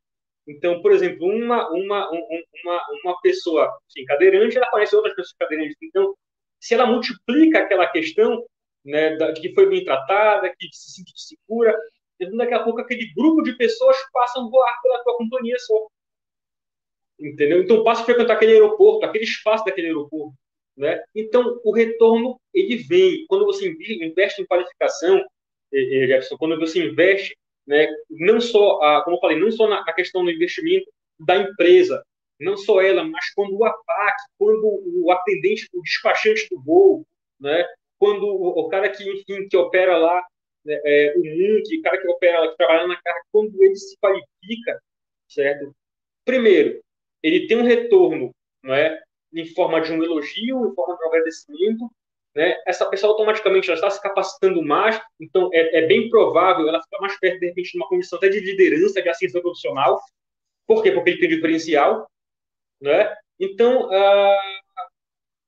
Então, por exemplo, uma, uma, uma, uma pessoa assim, cadeirante, ela conhece outras pessoas cadeirantes. Então, se ela multiplica aquela questão né, de que foi bem tratada, que se sente segura, então, daqui a pouco aquele grupo de pessoas passam a voar pela tua companhia só. Entendeu? Então, passa a frequentar aquele aeroporto, aquele espaço daquele aeroporto. Né? Então, o retorno, ele vem. Quando você investe em qualificação, eh, eh, Jefferson, quando você investe né? Não só, a, como eu falei, não só na, na questão do investimento da empresa, não só ela, mas quando o ataque, quando o atendente, o despachante do voo, né? Quando o, o cara que, enfim, que opera lá, né, é, o MUNC, o cara que opera que trabalha na carga, quando ele se qualifica, certo? Primeiro, ele tem um retorno, não é? Em forma de um elogio, em forma de um agradecimento, né, essa pessoa automaticamente está se capacitando mais, então é, é, bem provável ela ficar mais perto, de repente, de uma condição até de liderança, de ascensão profissional. Por quê? Porque ele tem diferencial. Né? Então, ah,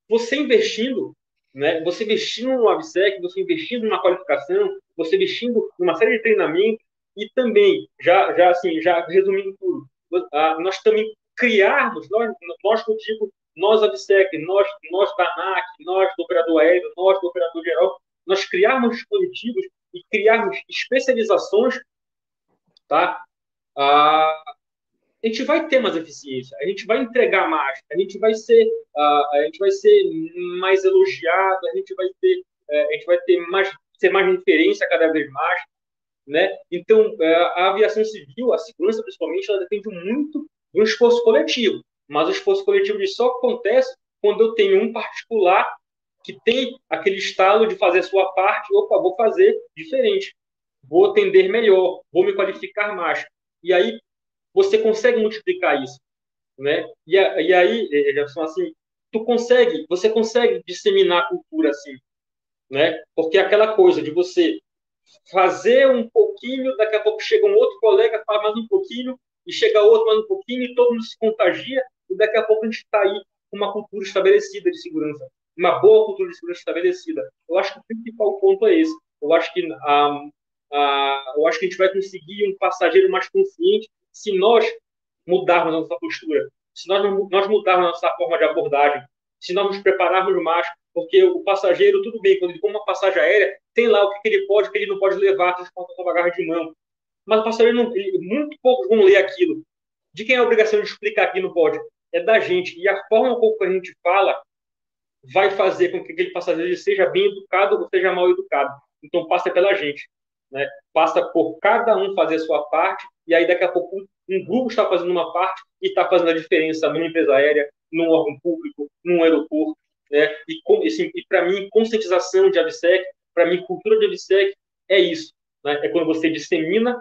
você investindo, né, você investindo no ABSEC, você investindo numa qualificação, você investindo numa série de treinamento e também, já, já, assim, já resumindo tudo, ah, nós também criarmos, nós, nós eu digo, nós, a VSEC, nós, nós da ANAC, nós do operador aéreo, nós do operador geral, nós criarmos dispositivos e criarmos especializações, tá? Ah, a gente vai ter mais eficiência, a gente vai entregar mais, a gente vai ser, ah, a gente vai ser mais elogiado, a gente vai ter, eh, a gente vai ter mais, ser mais referência cada vez mais, né? Então, eh, a aviação civil, a segurança principalmente, ela depende muito do esforço coletivo. Mas o esforço coletivo de só acontece quando eu tenho um particular que tem aquele estalo de fazer a sua parte, opa, vou fazer diferente, vou atender melhor, vou me qualificar mais. E aí você consegue multiplicar isso, né? E, e aí, Jefferson, assim, tu consegue, você consegue disseminar a cultura assim, né? Porque é aquela coisa de você fazer um pouquinho, daqui a pouco chega um outro colega, faz mais um pouquinho, e chega outro mais um pouquinho, e todo mundo se contagia, e daqui a pouco a gente está aí com uma cultura estabelecida de segurança, uma boa cultura de segurança estabelecida. Eu acho que o principal ponto é esse. Eu acho que a, a, eu acho que a gente vai conseguir um passageiro mais consciente se nós mudarmos a nossa postura, se nós, nós mudarmos a nossa forma de abordagem, se nós nos prepararmos mais, porque o passageiro, tudo bem, quando ele compra uma passagem aérea, tem lá o que, ele pode, o que ele não pode levar, transportar sua bagagem de mão. Mas o passageiro, não, ele, muito poucos vão ler aquilo. De quem é a obrigação de explicar aqui no pode? é da gente. E a forma como a gente fala vai fazer com que aquele passageiro seja bem educado ou seja mal educado. Então, passa pela gente. Né? Passa por cada um fazer a sua parte, e aí daqui a pouco um grupo está fazendo uma parte e está fazendo a diferença numa empresa aérea, num órgão público, num aeroporto. Né? E, assim, e para mim, conscientização de AVSEC, para mim, cultura de AVSEC é isso. Né? É quando você dissemina,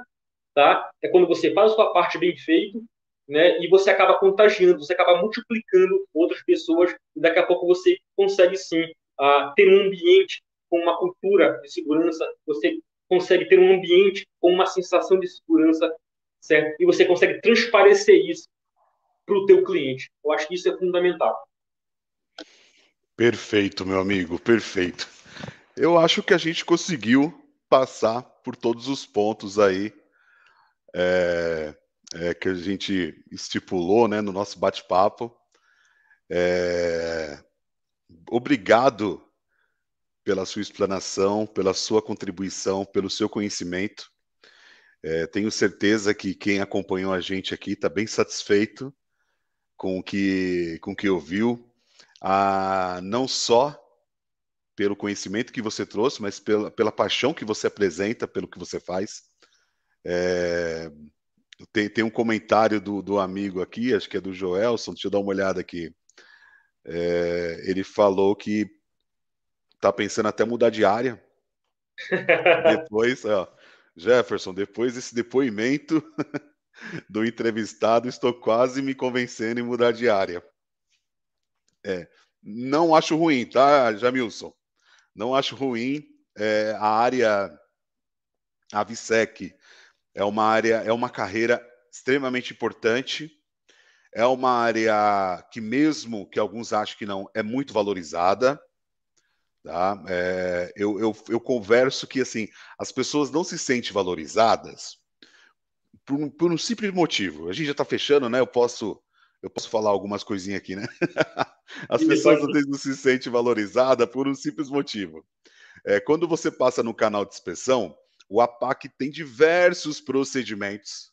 tá? é quando você faz a sua parte bem feito né? E você acaba contagiando, você acaba multiplicando outras pessoas, e daqui a pouco você consegue sim uh, ter um ambiente com uma cultura de segurança, você consegue ter um ambiente com uma sensação de segurança, certo? E você consegue transparecer isso para o teu cliente. Eu acho que isso é fundamental. Perfeito, meu amigo, perfeito. Eu acho que a gente conseguiu passar por todos os pontos aí. É é, que a gente estipulou né, no nosso bate-papo. É, obrigado pela sua explanação, pela sua contribuição, pelo seu conhecimento. É, tenho certeza que quem acompanhou a gente aqui está bem satisfeito com o que, com o que ouviu, ah, não só pelo conhecimento que você trouxe, mas pela, pela paixão que você apresenta pelo que você faz. É, tem, tem um comentário do, do amigo aqui, acho que é do Joelson, deixa eu dar uma olhada aqui. É, ele falou que tá pensando até mudar de área. [LAUGHS] depois, ó, Jefferson, depois desse depoimento [LAUGHS] do entrevistado, estou quase me convencendo em mudar de área. É, não acho ruim, tá, Jamilson? Não acho ruim. É, a área, a VSEC, é uma área, é uma carreira extremamente importante. É uma área que, mesmo que alguns achem que não, é muito valorizada. Tá? É, eu, eu, eu converso que assim as pessoas não se sentem valorizadas por um, por um simples motivo. A gente já está fechando, né? Eu posso eu posso falar algumas coisinhas aqui, né? [LAUGHS] As pessoas às vezes não se sentem valorizadas por um simples motivo. É, quando você passa no canal de inspeção, o APAC tem diversos procedimentos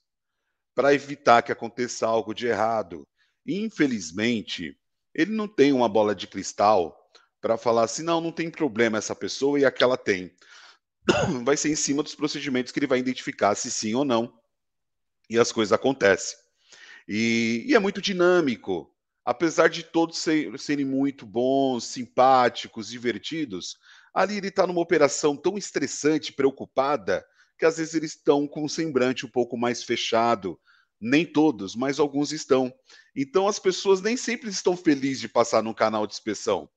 para evitar que aconteça algo de errado. Infelizmente, ele não tem uma bola de cristal para falar assim, não, não tem problema essa pessoa e aquela tem. [COUGHS] Vai ser em cima dos procedimentos que ele vai identificar se sim ou não. E as coisas acontecem. E, e é muito dinâmico. Apesar de todos ser, serem muito bons, simpáticos, divertidos, ali ele está numa operação tão estressante, preocupada, que às vezes eles estão com um semblante um pouco mais fechado. Nem todos, mas alguns estão. Então as pessoas nem sempre estão felizes de passar no canal de inspeção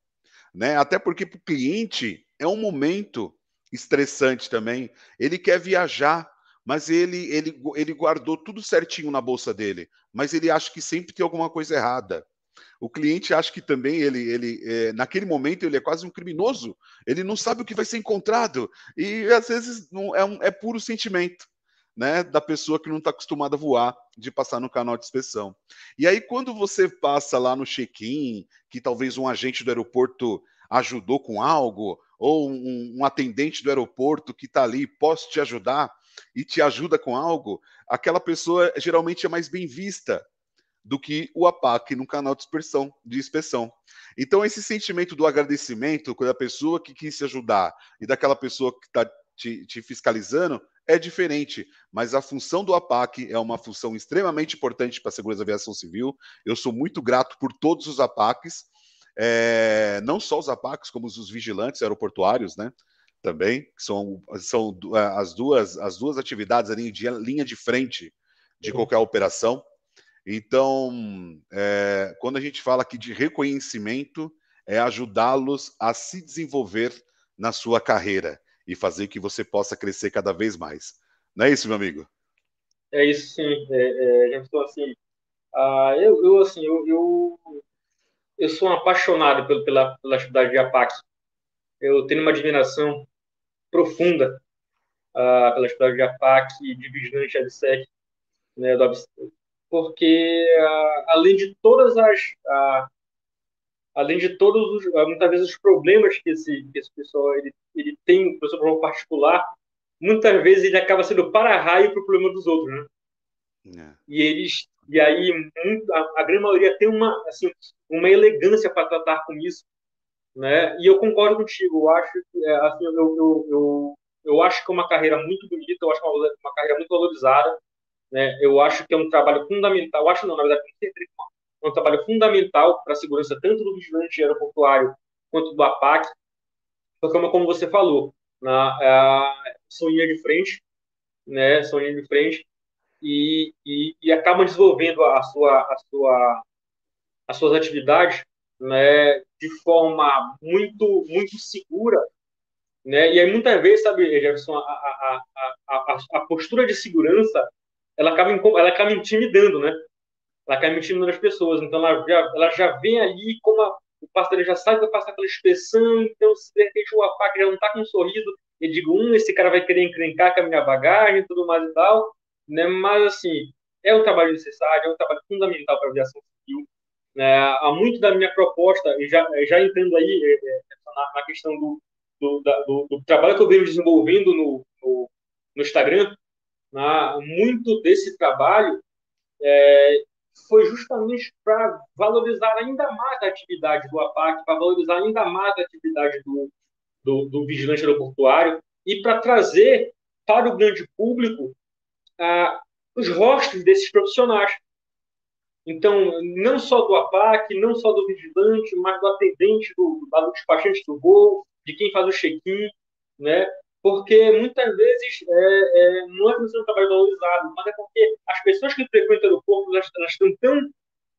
né? Até porque para o cliente é um momento estressante também. Ele quer viajar, mas ele, ele, ele guardou tudo certinho na bolsa dele, mas ele acha que sempre tem alguma coisa errada. O cliente acha que também ele, ele é, naquele momento ele é quase um criminoso. Ele não sabe o que vai ser encontrado e às vezes não é, um, é puro sentimento né, da pessoa que não está acostumada a voar, de passar no canal de inspeção. E aí, quando você passa lá no check-in, que talvez um agente do aeroporto ajudou com algo, ou um, um atendente do aeroporto que está ali, posso te ajudar, e te ajuda com algo, aquela pessoa geralmente é mais bem vista do que o APAC no canal de inspeção, de inspeção. Então, esse sentimento do agradecimento da pessoa que quis te ajudar e daquela pessoa que está te, te, fiscalizando é diferente, mas a função do APAC é uma função extremamente importante para a segurança da aviação civil. Eu sou muito grato por todos os APACs, é, não só os APACs, como os vigilantes aeroportuários, né? Também, que são, são é, as, duas, as duas atividades ali de linha de frente de qualquer operação. Então, é, quando a gente fala aqui de reconhecimento, é ajudá-los a se desenvolver na sua carreira e fazer que você possa crescer cada vez mais. Não é isso, meu amigo? É isso, sim. É, é, estou assim, ah, eu, eu, assim, eu, eu, eu sou um apaixonado pela, pela, pela atividade de APAC. Eu tenho uma admiração profunda ah, pela atividade de APAC, de vigilante ABSEC, né, do porque ah, além de todas as ah, além de todos os, ah, muitas vezes os problemas que esse, que esse pessoal ele, ele tem, o seu problema particular, muitas vezes ele acaba sendo para-raio para o problema dos outros, né? É. E eles, e aí a, a, grande maioria tem uma, assim, uma elegância para tratar com isso, né? E eu concordo contigo, eu acho, é, assim, eu, eu, eu, eu, acho que é uma carreira muito bonita, eu acho é uma, uma carreira muito valorizada, né? Eu acho que é um trabalho fundamental, eu acho não, na verdade, é um trabalho fundamental para a segurança tanto do vigilante aeroportuário quanto do APAC, porque, como você falou, na, a, são linha de frente, né, são de frente, e, e, e acabam desenvolvendo a sua, a sua, as suas atividades né, de forma muito, muito segura, né? E aí muitas vezes, sabe, Jefferson, a, a, a, a postura de segurança ela acaba, ela acaba intimidando, né? ela cai mentindo nas pessoas. Então, ela já, ela já vem ali como a, o pastor já sabe que vai passar aquela inspeção, então, se de repente o APAC já não está com um sorriso, eu digo, hum, esse cara vai querer encrencar com a minha bagagem e tudo mais e tal, né? Mas, assim, é um trabalho necessário, é um trabalho fundamental para a aviação civil. É, há muito da minha proposta, já, já entrando aí é, é, na, na, questão do, do, da, do, do, trabalho que eu venho desenvolvendo no, no, no Instagram, né, muito desse trabalho é, foi justamente para valorizar ainda mais a atividade do APAC, para valorizar ainda mais a atividade do, do, do vigilante aeroportuário e para trazer para o grande público ah, os rostos desses profissionais. Então, não só do APAC, não só do vigilante, mas do atendente, do, do despachante do voo, de quem faz o check-in, né? Porque muitas vezes é, é, não é que você não trabalho valorizado, mas é porque as pessoas que frequentam o aeroporto elas, elas estão tão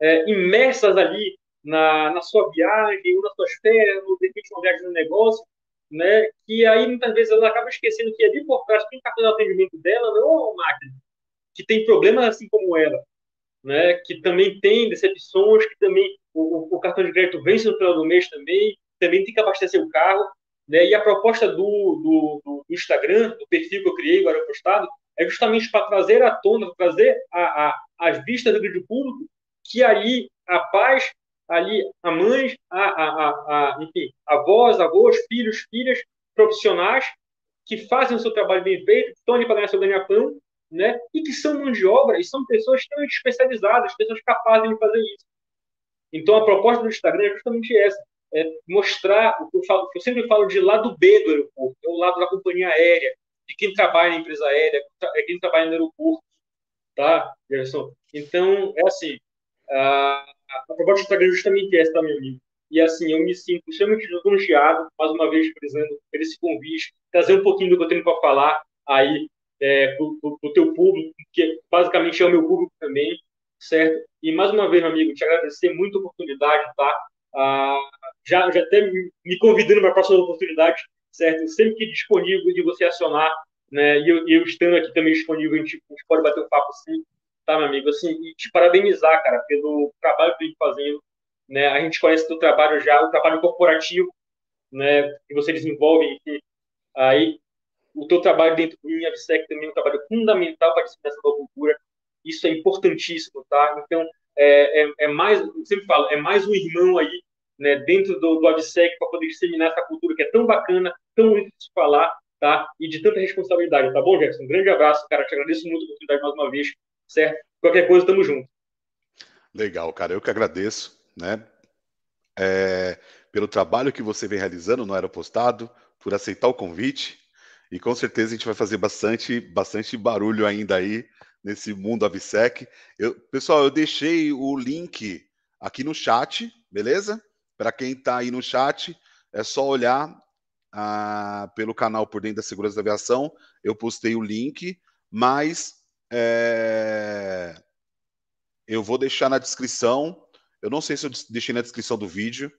é, imersas ali na, na sua viagem, ou nas suas férias, ou de repente uma viagem no negócio, né? Que aí muitas vezes ela acaba esquecendo que ali por trás quem está fazendo atendimento dela não é uma máquina, que tem problemas assim como ela, né? Que também tem decepções, que também o, o cartão de crédito vence no final do mês também, também tem que abastecer o carro, né? E a proposta do, do, do Instagram, do perfil que eu criei, o Aeropostado, é justamente para trazer à tona, trazer a, a, as vistas do vídeo público que ali a paz ali a mães, a, a, a, enfim, avós, avós, filhos, filhas, profissionais que fazem o seu trabalho bem feito, estão ali para ganhar seu ganha-pão, né? E que são mão de obra e são pessoas extremamente especializadas, pessoas capazes de fazer isso. Então a proposta do Instagram é justamente essa, é mostrar o que eu, falo, eu sempre falo de lado B do aeroporto, é o lado da companhia aérea, de quem trabalha na empresa aérea, é quem trabalha no aeroporto, tá, Gerson? Então é assim, uh, a proposta do Instagram é justamente essa, tá, meu amigo? E assim, eu me sinto extremamente lisonjeado, mais uma vez, frisando, por esse convite, trazer um pouquinho do que eu tenho para falar aí é, para o teu público, que basicamente é o meu público também, certo? E mais uma vez, meu amigo, te agradecer muito a oportunidade, tá? Ah, já, já até me convidando para a próxima oportunidade, certo? Sempre que disponível de você acionar, né? E eu, eu estando aqui também disponível, a gente, a gente pode bater um papo sim tá, meu amigo? Assim, e te parabenizar, cara, pelo trabalho que vem fazendo. Né? A gente conhece teu trabalho já, o trabalho corporativo, né, que você desenvolve, e aí o teu trabalho dentro do INAVSEC também é um trabalho fundamental para a disseminação da cultura. Isso é importantíssimo, tá? Então, é, é, é, mais, eu sempre falo, é mais um irmão aí, né, dentro do, do AVSEC para poder disseminar essa cultura que é tão bacana, tão bonito de se falar, tá? E de tanta responsabilidade, tá bom, Jefferson? Um grande abraço, cara. Te agradeço muito a oportunidade mais uma vez certo? Qualquer coisa, tamo junto. Legal, cara. Eu que agradeço, né? É, pelo trabalho que você vem realizando no Aeropostado, por aceitar o convite. E com certeza a gente vai fazer bastante, bastante barulho ainda aí nesse mundo Avisec. Eu, pessoal, eu deixei o link aqui no chat, beleza? Para quem está aí no chat, é só olhar ah, pelo canal Por Dentro da Segurança da Aviação. Eu postei o link, mas é... Eu vou deixar na descrição. Eu não sei se eu deixei na descrição do vídeo,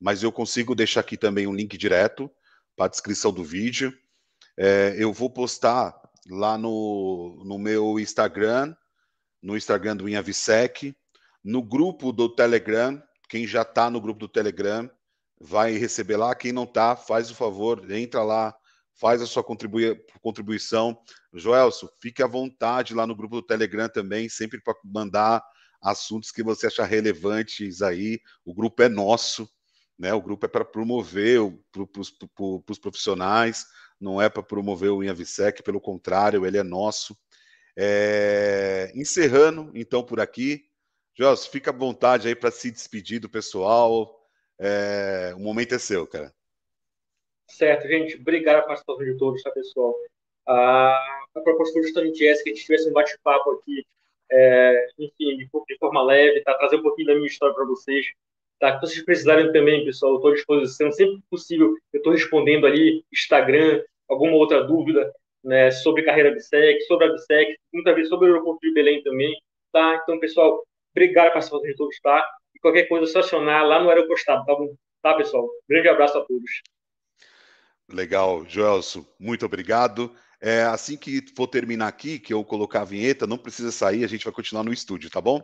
mas eu consigo deixar aqui também um link direto para a descrição do vídeo. É, eu vou postar lá no, no meu Instagram, no Instagram do Inhavisec, no grupo do Telegram. Quem já está no grupo do Telegram vai receber lá. Quem não está, faz o favor, entra lá, faz a sua contribui contribuição. Joelso, fique à vontade lá no grupo do Telegram também, sempre para mandar assuntos que você achar relevantes aí. O grupo é nosso, né? O grupo é para promover para os profissionais, não é para promover o Inhavisec, pelo contrário, ele é nosso. É... Encerrando, então, por aqui. Joelso, fica à vontade aí para se despedir do pessoal. É... O momento é seu, cara. Certo, gente. Obrigado pela participação de todos, tá, pessoal? Ah, a proposta foi justamente essa, que a gente tivesse um bate-papo aqui, é, enfim, de, de, forma leve, tá? Trazer um pouquinho da minha história para vocês. Tá? Se vocês precisarem também, pessoal, eu estou à disposição. Sempre que possível, eu estou respondendo ali, Instagram, alguma outra dúvida né, sobre carreira BSEC, sobre a BSEC, muitas vezes sobre o aeroporto de Belém também. Tá? Então, pessoal, obrigado pela participação de todos, tá? E qualquer coisa, é só acionar lá no aeroportado, tá bom? Tá, pessoal? Grande abraço a todos. Legal, Joelso, muito obrigado. É, assim que for terminar aqui, que eu colocar a vinheta, não precisa sair, a gente vai continuar no estúdio, tá bom?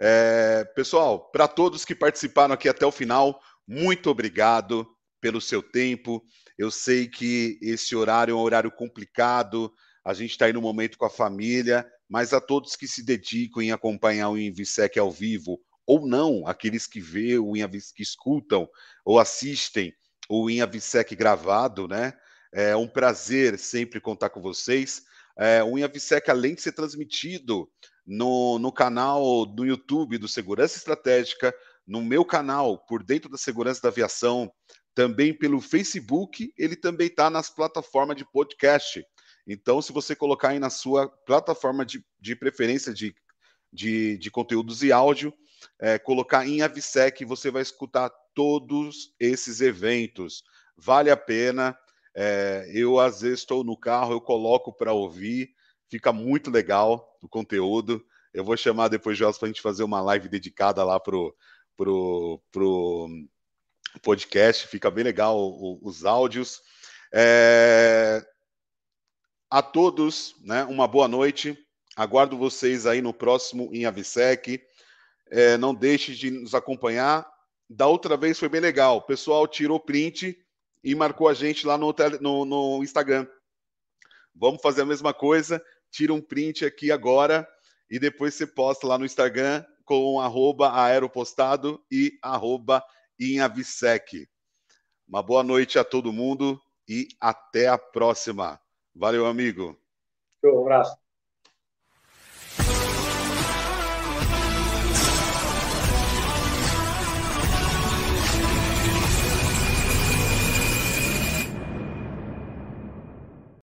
É, pessoal, para todos que participaram aqui até o final, muito obrigado pelo seu tempo. Eu sei que esse horário é um horário complicado, a gente está aí no momento com a família, mas a todos que se dedicam em acompanhar o Invisec ao vivo, ou não, aqueles que vê o Invisec, que escutam ou assistem o Invisec gravado, né? É um prazer sempre contar com vocês. É, o Invisec, além de ser transmitido no, no canal do YouTube do Segurança Estratégica, no meu canal, por dentro da segurança da aviação, também pelo Facebook, ele também está nas plataformas de podcast. Então, se você colocar aí na sua plataforma de, de preferência de, de, de conteúdos e áudio, é, colocar em Avisec, você vai escutar todos esses eventos. Vale a pena. É, eu, às vezes, estou no carro, eu coloco para ouvir, fica muito legal o conteúdo. Eu vou chamar depois, Jorge, para a gente fazer uma live dedicada lá pro, pro, pro podcast, fica bem legal os áudios. É, a todos, né, uma boa noite. Aguardo vocês aí no próximo em Avisec. É, não deixe de nos acompanhar. Da outra vez foi bem legal. O pessoal tirou print e marcou a gente lá no, no, no Instagram. Vamos fazer a mesma coisa. Tira um print aqui agora e depois você posta lá no Instagram com arroba aeropostado e arroba Avisec. Uma boa noite a todo mundo e até a próxima. Valeu, amigo. Um abraço.